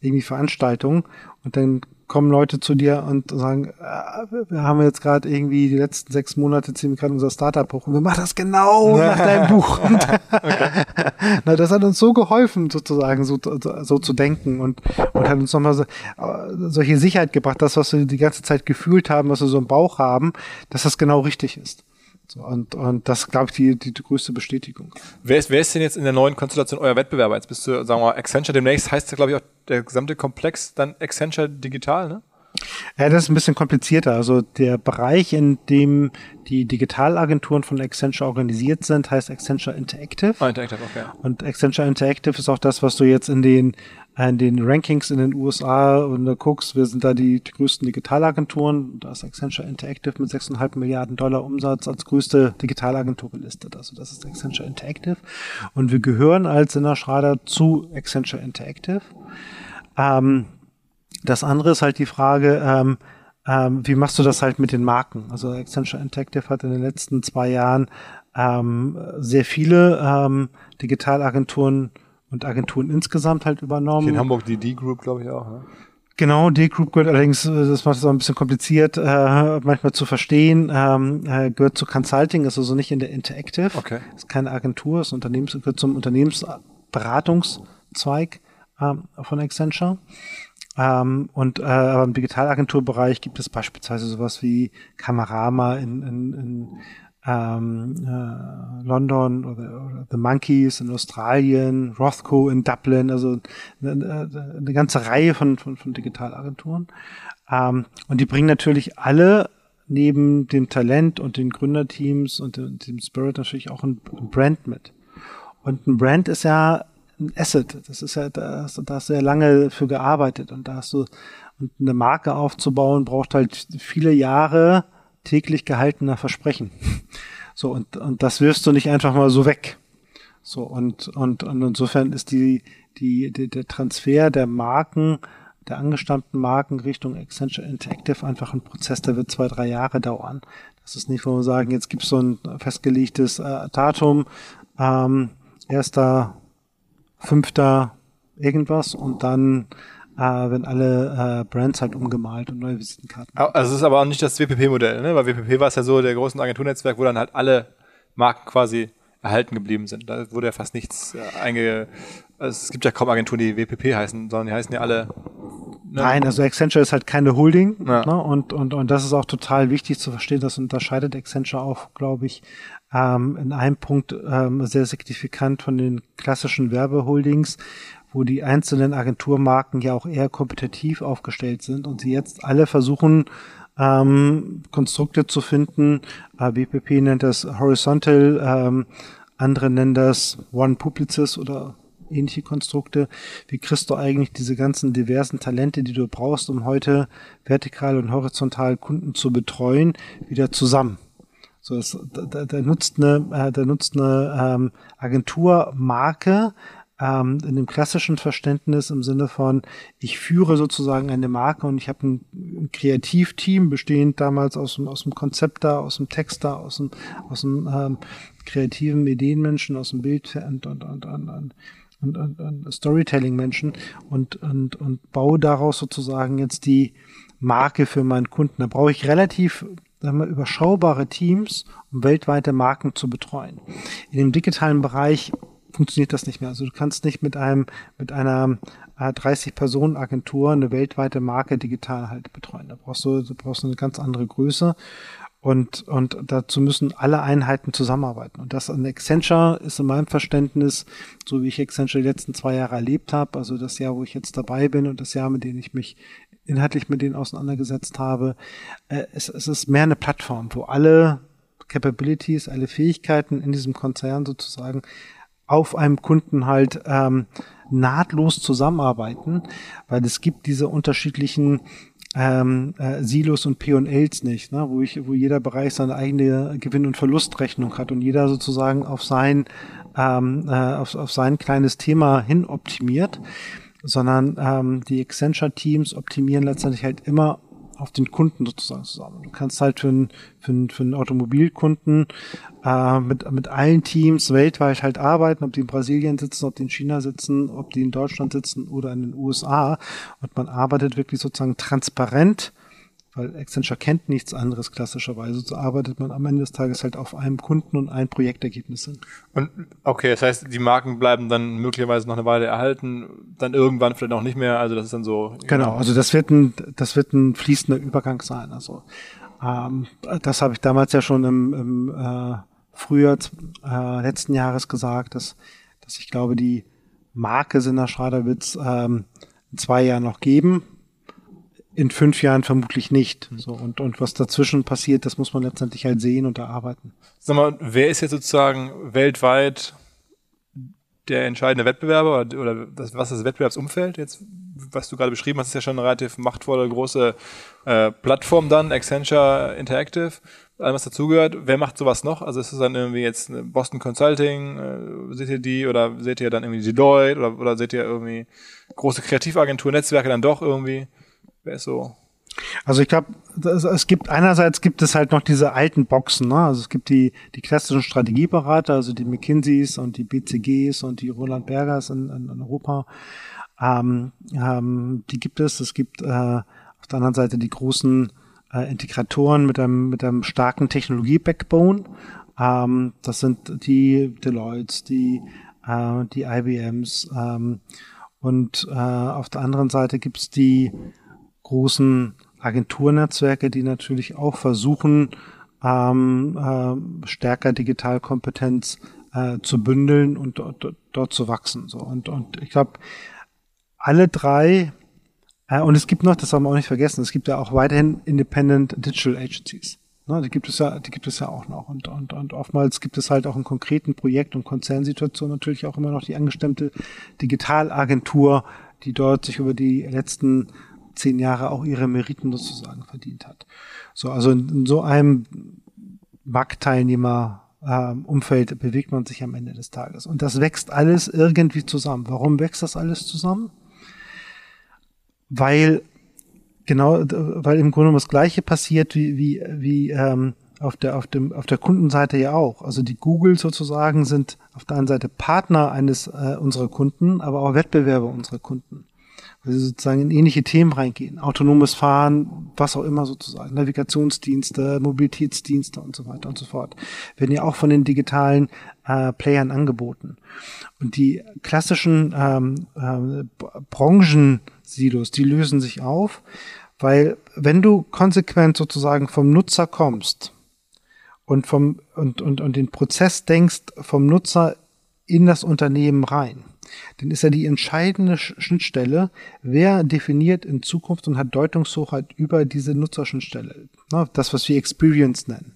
irgendwie Veranstaltungen und dann kommen Leute zu dir und sagen, äh, wir haben jetzt gerade irgendwie die letzten sechs Monate ziehen gerade unser Startup hoch und wir machen das genau nach deinem [LAUGHS] Buch. Und [LAUGHS] Na, das hat uns so geholfen, sozusagen, so, so zu denken und, und hat uns nochmal so, äh, solche Sicherheit gebracht, das, was wir die ganze Zeit gefühlt haben, was wir so im Bauch haben, dass das genau richtig ist. So, und, und das glaube ich, die, die, die größte Bestätigung. Wer ist, wer ist denn jetzt in der neuen Konstellation euer Wettbewerber? Jetzt bist du, sagen wir mal, Accenture demnächst heißt ja, glaube ich, auch der gesamte Komplex dann Accenture Digital, ne? Ja, das ist ein bisschen komplizierter. Also der Bereich, in dem die Digitalagenturen von Accenture organisiert sind, heißt Accenture Interactive. Oh, Interactive, okay. Und Accenture Interactive ist auch das, was du jetzt in den in den Rankings in den USA und da guckst, wir sind da die, die größten Digitalagenturen. Da ist Accenture Interactive mit 6,5 Milliarden Dollar Umsatz als größte Digitalagentur gelistet. Also das ist Accenture Interactive. Und wir gehören als Sinner Schrader zu Accenture Interactive. Ähm, das andere ist halt die Frage, ähm, ähm, wie machst du das halt mit den Marken? Also Accenture Interactive hat in den letzten zwei Jahren ähm, sehr viele ähm, Digitalagenturen und Agenturen insgesamt halt übernommen. In Hamburg die D-Group, glaube ich, auch. Ne? Genau, D-Group gehört allerdings, äh, das macht es auch ein bisschen kompliziert, äh, manchmal zu verstehen, ähm, äh, gehört zu Consulting, ist also nicht in der Interactive. Okay. Ist keine Agentur, ist Unternehmens, gehört zum Unternehmensberatungszweig ähm, von Accenture. Ähm, und äh, aber im Digitalagenturbereich gibt es beispielsweise sowas wie Kamerama in, in, in ähm, äh, London oder, oder The Monkeys in Australien, Rothko in Dublin, also eine, eine ganze Reihe von, von, von Digitalagenturen. Ähm, und die bringen natürlich alle neben dem Talent und den Gründerteams und dem, dem Spirit natürlich auch ein, ein Brand mit. Und ein Brand ist ja ein Asset. Das ist ja, da hast, du ja lange für gearbeitet und da hast du, und eine Marke aufzubauen, braucht halt viele Jahre täglich gehaltener Versprechen. So, und, und das wirfst du nicht einfach mal so weg. So, und, und, und insofern ist die, die, die der Transfer der Marken der angestammten Marken Richtung Accenture Interactive einfach ein Prozess, der wird zwei, drei Jahre dauern. Das ist nicht, wo wir sagen, jetzt gibt es so ein festgelegtes äh, Datum, ähm, erster, fünfter, irgendwas und dann äh, werden alle äh, Brands halt umgemalt und neue Visitenkarten. Also es ist aber auch nicht das WPP-Modell, ne? weil WPP war es ja so, der großen Agenturnetzwerk, wo dann halt alle Marken quasi erhalten geblieben sind. Da wurde ja fast nichts äh, einge... Also es gibt ja kaum Agenturen, die WPP heißen, sondern die heißen ja alle... Ne? Nein, also Accenture ist halt keine Holding ja. ne? und, und, und das ist auch total wichtig zu verstehen. Das unterscheidet Accenture auch, glaube ich, ähm, in einem Punkt ähm, sehr signifikant von den klassischen Werbeholdings, wo die einzelnen Agenturmarken ja auch eher kompetitiv aufgestellt sind und sie jetzt alle versuchen, ähm, Konstrukte zu finden. Äh, BPP nennt das Horizontal, ähm, andere nennen das One Publicis oder ähnliche Konstrukte. Wie kriegst du eigentlich diese ganzen diversen Talente, die du brauchst, um heute vertikal und horizontal Kunden zu betreuen, wieder zusammen? So, das, da, da nutzt eine, äh, da nutzt eine ähm, Agenturmarke ähm, in dem klassischen Verständnis im Sinne von, ich führe sozusagen eine Marke und ich habe ein, ein Kreativteam, bestehend damals aus dem, aus dem Konzepter, aus dem Texter, aus dem, aus dem ähm, kreativen Ideenmenschen, aus dem Bild und, und, und, und, und, und, und Storytelling-Menschen und, und, und baue daraus sozusagen jetzt die Marke für meinen Kunden. Da brauche ich relativ sagen wir, überschaubare Teams, um weltweite Marken zu betreuen. In dem digitalen Bereich funktioniert das nicht mehr. Also du kannst nicht mit einem, mit einer 30-Personen-Agentur eine weltweite Marke digital halt betreuen. Da brauchst du, brauchst du eine ganz andere Größe. Und, und dazu müssen alle Einheiten zusammenarbeiten. Und das an Accenture ist in meinem Verständnis, so wie ich Accenture die letzten zwei Jahre erlebt habe, also das Jahr, wo ich jetzt dabei bin und das Jahr, mit dem ich mich inhaltlich mit denen auseinandergesetzt habe. Äh, es, es ist mehr eine Plattform, wo alle Capabilities, alle Fähigkeiten in diesem Konzern sozusagen auf einem Kunden halt ähm, nahtlos zusammenarbeiten, weil es gibt diese unterschiedlichen ähm, äh, Silos und P&Ls nicht, ne? wo ich, wo jeder Bereich seine eigene Gewinn- und Verlustrechnung hat und jeder sozusagen auf sein ähm, äh, auf, auf sein kleines Thema hin optimiert sondern ähm, die Accenture-Teams optimieren letztendlich halt immer auf den Kunden sozusagen zusammen. Du kannst halt für einen, für einen, für einen Automobilkunden äh, mit, mit allen Teams weltweit halt arbeiten, ob die in Brasilien sitzen, ob die in China sitzen, ob die in Deutschland sitzen oder in den USA. Und man arbeitet wirklich sozusagen transparent weil Accenture kennt nichts anderes klassischerweise. So arbeitet man am Ende des Tages halt auf einem Kunden und ein Projektergebnis hin. Und okay, das heißt, die Marken bleiben dann möglicherweise noch eine Weile erhalten, dann irgendwann vielleicht auch nicht mehr. Also das ist dann so. Genau, also das wird ein, das wird ein fließender Übergang sein. Also ähm, das habe ich damals ja schon im, im äh, Frühjahr äh, letzten Jahres gesagt, dass, dass ich glaube, die Marke Sinner Schrader wird es ähm, in zwei Jahren noch geben in fünf Jahren vermutlich nicht. So, und, und was dazwischen passiert, das muss man letztendlich halt sehen und erarbeiten. Sag mal, wer ist jetzt sozusagen weltweit der entscheidende Wettbewerber oder, oder das, was ist das Wettbewerbsumfeld jetzt, was du gerade beschrieben hast, ist ja schon eine relativ machtvolle, große äh, Plattform dann, Accenture Interactive, allem was dazugehört. Wer macht sowas noch? Also ist es dann irgendwie jetzt Boston Consulting, äh, seht ihr die oder seht ihr dann irgendwie Deloitte oder, oder seht ihr irgendwie große Kreativagentur, Netzwerke dann doch irgendwie? Wäre so. Also ich glaube, es gibt einerseits gibt es halt noch diese alten Boxen, ne? Also es gibt die die klassischen Strategieberater, also die McKinseys und die BCGs und die Roland Bergers in, in, in Europa. Ähm, ähm, die gibt es. Es gibt äh, auf der anderen Seite die großen äh, Integratoren mit einem mit einem starken Technologie-Backbone. Ähm, das sind die Deloitte, die äh, die IBMs ähm, und äh, auf der anderen Seite gibt's die großen Agenturnetzwerke, die natürlich auch versuchen, ähm, äh, stärker Digitalkompetenz äh, zu bündeln und dort, dort zu wachsen. So und und ich glaube, alle drei äh, und es gibt noch, das haben wir auch nicht vergessen, es gibt ja auch weiterhin Independent Digital Agencies. Ne, die gibt es ja, die gibt es ja auch noch und und und oftmals gibt es halt auch in konkreten Projekt- und Konzernsituationen natürlich auch immer noch die angestemmte Digitalagentur, die dort sich über die letzten zehn Jahre auch ihre Meriten sozusagen verdient hat. So, also in, in so einem Marktteilnehmer ähm, Umfeld bewegt man sich am Ende des Tages. Und das wächst alles irgendwie zusammen. Warum wächst das alles zusammen? weil genau, weil im Grunde das Gleiche passiert wie, wie, wie ähm, auf der, auf dem, auf der Kundenseite ja auch. Also die Google sozusagen sind auf der einen Seite Partner eines äh, unserer Kunden, aber auch Wettbewerber unserer Kunden. Weil sie sozusagen in ähnliche Themen reingehen. Autonomes Fahren, was auch immer sozusagen, Navigationsdienste, Mobilitätsdienste und so weiter und so fort. Werden ja auch von den digitalen äh, Playern angeboten. Und die klassischen ähm, äh, Branchensilos, die lösen sich auf, weil wenn du konsequent sozusagen vom Nutzer kommst, und vom und, und, und den Prozess denkst vom Nutzer in das Unternehmen rein, dann ist ja die entscheidende Schnittstelle, wer definiert in Zukunft und hat Deutungshochheit über diese Nutzerschnittstelle. Ne, das, was wir Experience nennen.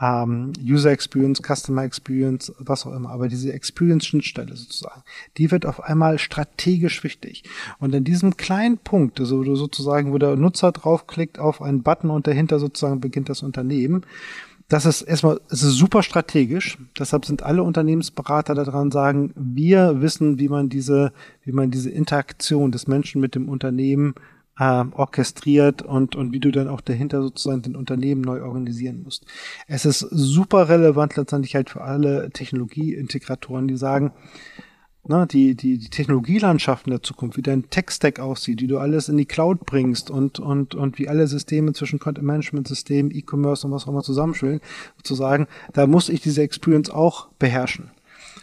Ähm, User Experience, Customer Experience, was auch immer. Aber diese Experience-Schnittstelle sozusagen, die wird auf einmal strategisch wichtig. Und in diesem kleinen Punkt, also sozusagen, wo der Nutzer draufklickt auf einen Button und dahinter sozusagen beginnt das Unternehmen, das ist erstmal, es ist super strategisch. Deshalb sind alle Unternehmensberater daran sagen, wir wissen, wie man diese, wie man diese Interaktion des Menschen mit dem Unternehmen äh, orchestriert und, und wie du dann auch dahinter sozusagen den Unternehmen neu organisieren musst. Es ist super relevant letztendlich halt für alle Technologieintegratoren, die sagen, ne, die, die, die Technologielandschaften der Zukunft, wie dein Tech-Stack aussieht, wie du alles in die Cloud bringst und, und, und wie alle Systeme zwischen Content-Management-System, E-Commerce und was auch immer zusammenspielen, sozusagen, da muss ich diese Experience auch beherrschen.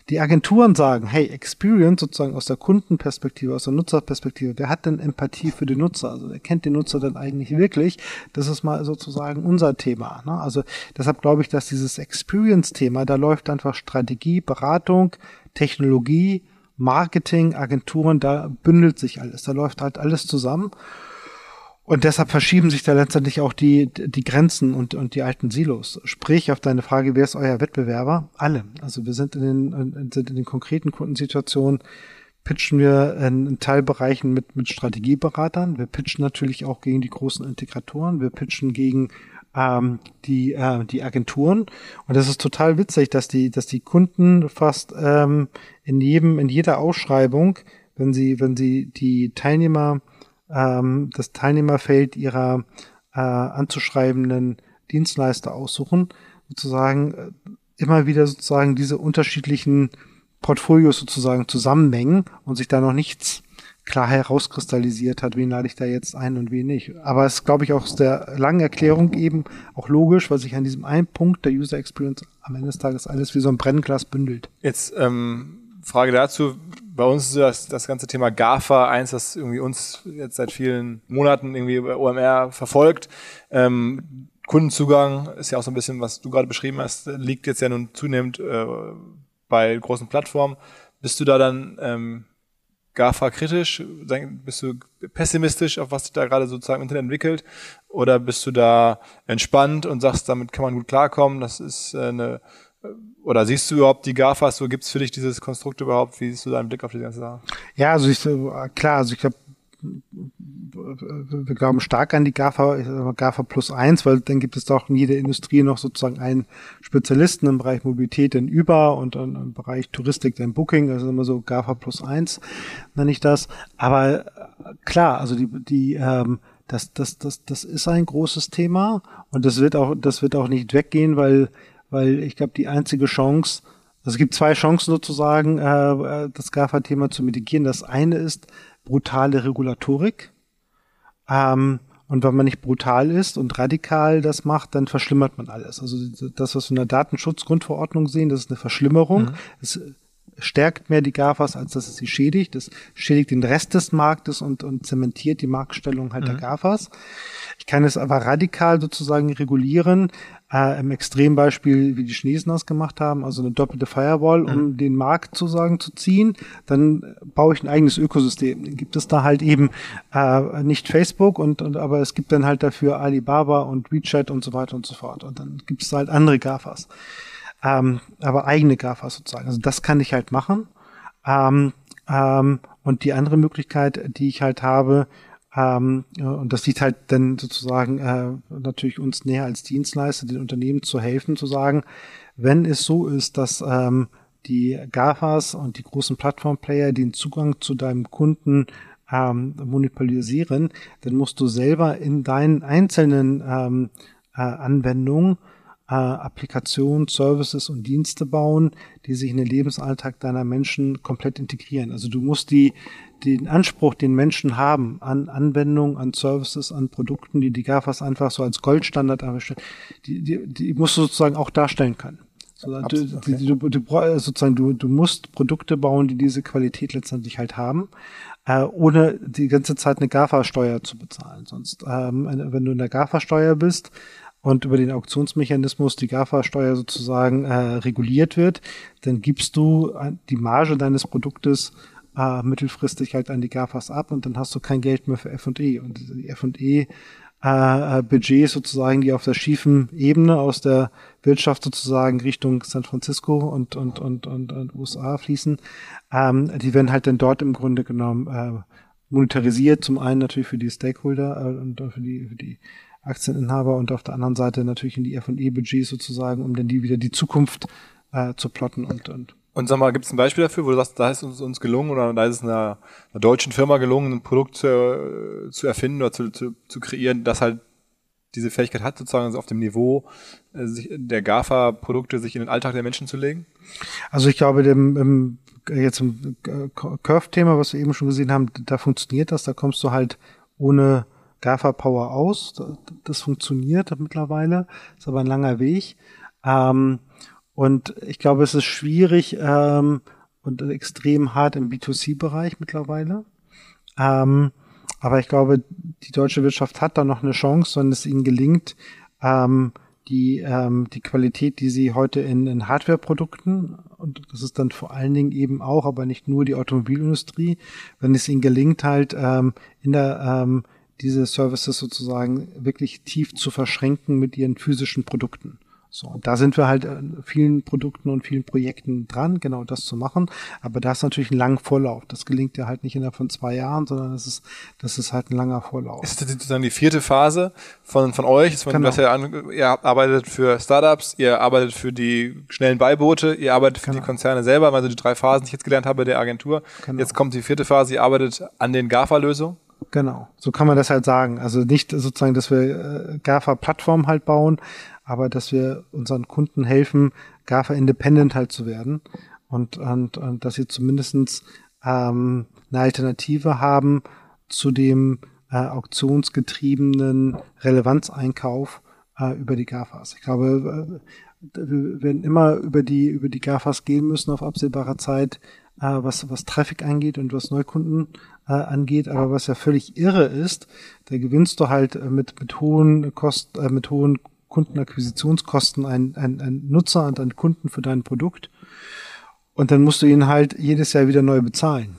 Die Agenturen sagen, hey, Experience sozusagen aus der Kundenperspektive, aus der Nutzerperspektive, wer hat denn Empathie für den Nutzer? Also wer kennt den Nutzer denn eigentlich wirklich? Das ist mal sozusagen unser Thema. Ne? Also deshalb glaube ich, dass dieses Experience-Thema, da läuft einfach Strategie, Beratung, Technologie, Marketing, Agenturen, da bündelt sich alles, da läuft halt alles zusammen. Und deshalb verschieben sich da letztendlich auch die, die Grenzen und, und die alten Silos. Sprich, auf deine Frage, wer ist euer Wettbewerber? Alle. Also wir sind in den, sind in den konkreten Kundensituationen, pitchen wir in, Teilbereichen mit, mit Strategieberatern. Wir pitchen natürlich auch gegen die großen Integratoren. Wir pitchen gegen ähm, die, äh, die Agenturen. Und das ist total witzig, dass die, dass die Kunden fast ähm, in jedem, in jeder Ausschreibung, wenn sie, wenn sie die Teilnehmer, ähm, das Teilnehmerfeld ihrer äh, anzuschreibenden Dienstleister aussuchen, sozusagen äh, immer wieder sozusagen diese unterschiedlichen Portfolios sozusagen zusammenmengen und sich da noch nichts klar herauskristallisiert hat, wen lade ich da jetzt ein und wen nicht. Aber es ist, glaube ich, auch aus der langen Erklärung eben auch logisch, weil sich an diesem einen Punkt der User Experience am Ende des Tages alles wie so ein Brennglas bündelt. Jetzt ähm, Frage dazu. Bei uns ist das, das ganze Thema GAFA eins, das irgendwie uns jetzt seit vielen Monaten irgendwie bei OMR verfolgt. Ähm, Kundenzugang ist ja auch so ein bisschen, was du gerade beschrieben hast, liegt jetzt ja nun zunehmend äh, bei großen Plattformen. Bist du da dann ähm, GAFA kritisch? Bist du pessimistisch, auf was sich da gerade sozusagen im Internet entwickelt? Oder bist du da entspannt und sagst, damit kann man gut klarkommen? Das ist äh, eine, äh, oder siehst du überhaupt die GAFAs? So gibt es für dich dieses Konstrukt überhaupt? Wie siehst du deinen Blick auf die ganze Sache? Ja, also ich, klar, also ich glaube, wir glauben stark an die GAFA, GAFA plus eins, weil dann gibt es doch in jeder Industrie noch sozusagen einen Spezialisten im Bereich Mobilität, den Über und dann im Bereich Touristik, den Booking, also immer so GAFA plus eins nenne ich das. Aber klar, also die, die, ähm, das, das, das, das ist ein großes Thema und das wird auch, das wird auch nicht weggehen, weil, weil ich glaube, die einzige Chance, also es gibt zwei Chancen sozusagen, äh, das GAFA-Thema zu mitigieren. Das eine ist, brutale Regulatorik. Ähm, und wenn man nicht brutal ist und radikal das macht, dann verschlimmert man alles. Also das, was wir in der Datenschutzgrundverordnung sehen, das ist eine Verschlimmerung. Mhm. Es stärkt mehr die GAFAs, als dass es sie schädigt. Das schädigt den Rest des Marktes und, und zementiert die Marktstellung halt mhm. der GAFAs. Ich kann es aber radikal sozusagen regulieren, äh, im Extrembeispiel, wie die Chinesen das gemacht haben, also eine doppelte Firewall, um mhm. den Markt sozusagen zu ziehen. Dann baue ich ein eigenes Ökosystem. Dann gibt es da halt eben äh, nicht Facebook und, und aber es gibt dann halt dafür Alibaba und WeChat und so weiter und so fort. Und dann gibt es halt andere GAFAs. Ähm, aber eigene GAFAs sozusagen. Also das kann ich halt machen. Ähm, ähm, und die andere Möglichkeit, die ich halt habe, ähm, und das sieht halt dann sozusagen äh, natürlich uns näher als Dienstleister, den Unternehmen zu helfen, zu sagen, wenn es so ist, dass ähm, die GAFAs und die großen Plattformplayer den Zugang zu deinem Kunden ähm, monopolisieren, dann musst du selber in deinen einzelnen ähm, äh, Anwendungen äh, Applikationen, Services und Dienste bauen, die sich in den Lebensalltag deiner Menschen komplett integrieren. Also du musst die, den Anspruch, den Menschen haben an Anwendungen, an Services, an Produkten, die die GAFAs einfach so als Goldstandard erstellen, die, die, die musst du sozusagen auch darstellen können. So, du, okay. du, du, du, sozusagen, du, du musst Produkte bauen, die diese Qualität letztendlich halt haben, äh, ohne die ganze Zeit eine GAFA-Steuer zu bezahlen. Sonst, ähm, wenn du in der GAFA-Steuer bist, und über den Auktionsmechanismus die GAFA-Steuer sozusagen äh, reguliert wird, dann gibst du die Marge deines Produktes äh, mittelfristig halt an die GAFAs ab und dann hast du kein Geld mehr für F&E. Und die F&E äh, Budgets sozusagen, die auf der schiefen Ebene aus der Wirtschaft sozusagen Richtung San Francisco und, und, und, und, und USA fließen, ähm, die werden halt dann dort im Grunde genommen äh, monetarisiert, zum einen natürlich für die Stakeholder äh, und für die, für die Aktieninhaber und auf der anderen Seite natürlich in die F&E-Budgets sozusagen, um dann die wieder die Zukunft äh, zu plotten und, und und sag mal, gibt es ein Beispiel dafür, wo du sagst, da ist uns, uns gelungen oder da ist es einer, einer deutschen Firma gelungen, ein Produkt zu, zu erfinden oder zu, zu, zu kreieren, das halt diese Fähigkeit hat, sozusagen also auf dem Niveau äh, sich, der GAFA-Produkte sich in den Alltag der Menschen zu legen? Also ich glaube, dem, im, jetzt im äh, Curve-Thema, was wir eben schon gesehen haben, da funktioniert das, da kommst du halt ohne GAFA Power aus. Das funktioniert mittlerweile, ist aber ein langer Weg. Ähm, und ich glaube, es ist schwierig ähm, und extrem hart im B2C-Bereich mittlerweile. Ähm, aber ich glaube, die deutsche Wirtschaft hat da noch eine Chance, wenn es ihnen gelingt, ähm, die, ähm, die Qualität, die sie heute in, in Hardware-Produkten, und das ist dann vor allen Dingen eben auch, aber nicht nur die Automobilindustrie, wenn es ihnen gelingt, halt ähm, in der ähm, diese Services sozusagen wirklich tief zu verschränken mit ihren physischen Produkten. So, und da sind wir halt in vielen Produkten und vielen Projekten dran, genau das zu machen. Aber da ist natürlich ein langer Vorlauf. Das gelingt ja halt nicht innerhalb von zwei Jahren, sondern das ist, das ist halt ein langer Vorlauf. Ist das sozusagen die vierte Phase von, von euch? Von, genau. ja an, ihr arbeitet für Startups, ihr arbeitet für die schnellen Beiboote, ihr arbeitet für genau. die Konzerne selber, also die drei Phasen, die ich jetzt gelernt habe der Agentur. Genau. Jetzt kommt die vierte Phase, ihr arbeitet an den GAFA-Lösungen. Genau, so kann man das halt sagen. Also nicht sozusagen, dass wir äh, GAFA-Plattform halt bauen, aber dass wir unseren Kunden helfen, GAFA-independent halt zu werden und, und, und dass sie zumindestens ähm, eine Alternative haben zu dem äh, auktionsgetriebenen Relevanzeinkauf äh, über die GAFAs. Ich glaube, äh, wir werden immer über die, über die GAFAs gehen müssen auf absehbare Zeit, äh, was, was Traffic angeht und was Neukunden äh, angeht. Aber was ja völlig irre ist, da gewinnst du halt äh, mit, mit hohen Kosten, äh, mit hohen Kundenakquisitionskosten einen, einen, einen Nutzer und einen Kunden für dein Produkt. Und dann musst du ihn halt jedes Jahr wieder neu bezahlen,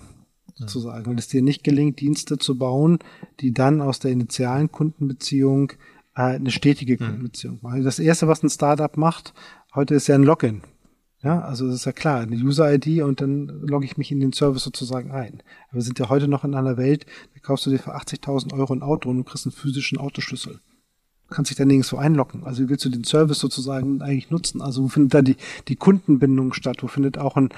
sozusagen, weil es dir nicht gelingt, Dienste zu bauen, die dann aus der initialen Kundenbeziehung äh, eine stetige Kundenbeziehung machen. Das erste, was ein Startup macht, heute ist ja ein Login. Ja, also das ist ja klar, eine User-ID und dann logge ich mich in den Service sozusagen ein. Aber wir sind ja heute noch in einer Welt, da kaufst du dir für 80.000 Euro ein Auto und du kriegst einen physischen Autoschlüssel. Du kannst dich da nirgendwo einloggen. Also wie willst du den Service sozusagen eigentlich nutzen? Also wo findet da die, die Kundenbindung statt? Wo findet auch ein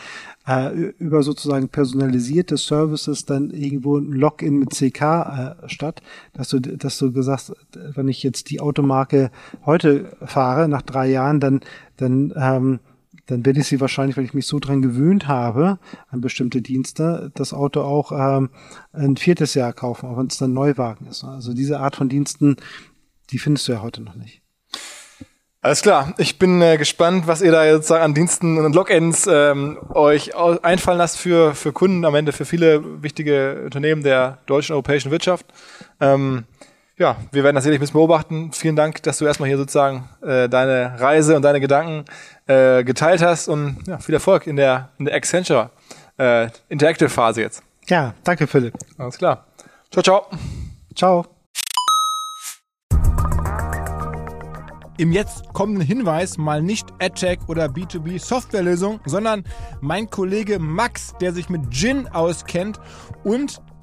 äh, über sozusagen personalisierte Services dann irgendwo ein Login mit CK äh, statt? Dass du, dass du gesagt, wenn ich jetzt die Automarke heute fahre, nach drei Jahren, dann, dann ähm, dann werde ich sie wahrscheinlich, weil ich mich so dran gewöhnt habe, an bestimmte Dienste, das Auto auch ähm, ein viertes Jahr kaufen, auch wenn es dann Neuwagen ist. Also diese Art von Diensten, die findest du ja heute noch nicht. Alles klar. Ich bin äh, gespannt, was ihr da jetzt an Diensten und Logins ähm, euch einfallen lasst für, für Kunden, am Ende für viele wichtige Unternehmen der deutschen europäischen Wirtschaft. Ähm, ja, wir werden das sicherlich ein bisschen beobachten. Vielen Dank, dass du erstmal hier sozusagen äh, deine Reise und deine Gedanken äh, geteilt hast und ja, viel Erfolg in der, in der Accenture äh, Interactive Phase jetzt. Ja, danke Philipp. Alles klar. Ciao, ciao. Ciao. Im jetzt kommenden Hinweis mal nicht AdTech oder B2B Softwarelösung, sondern mein Kollege Max, der sich mit Gin auskennt und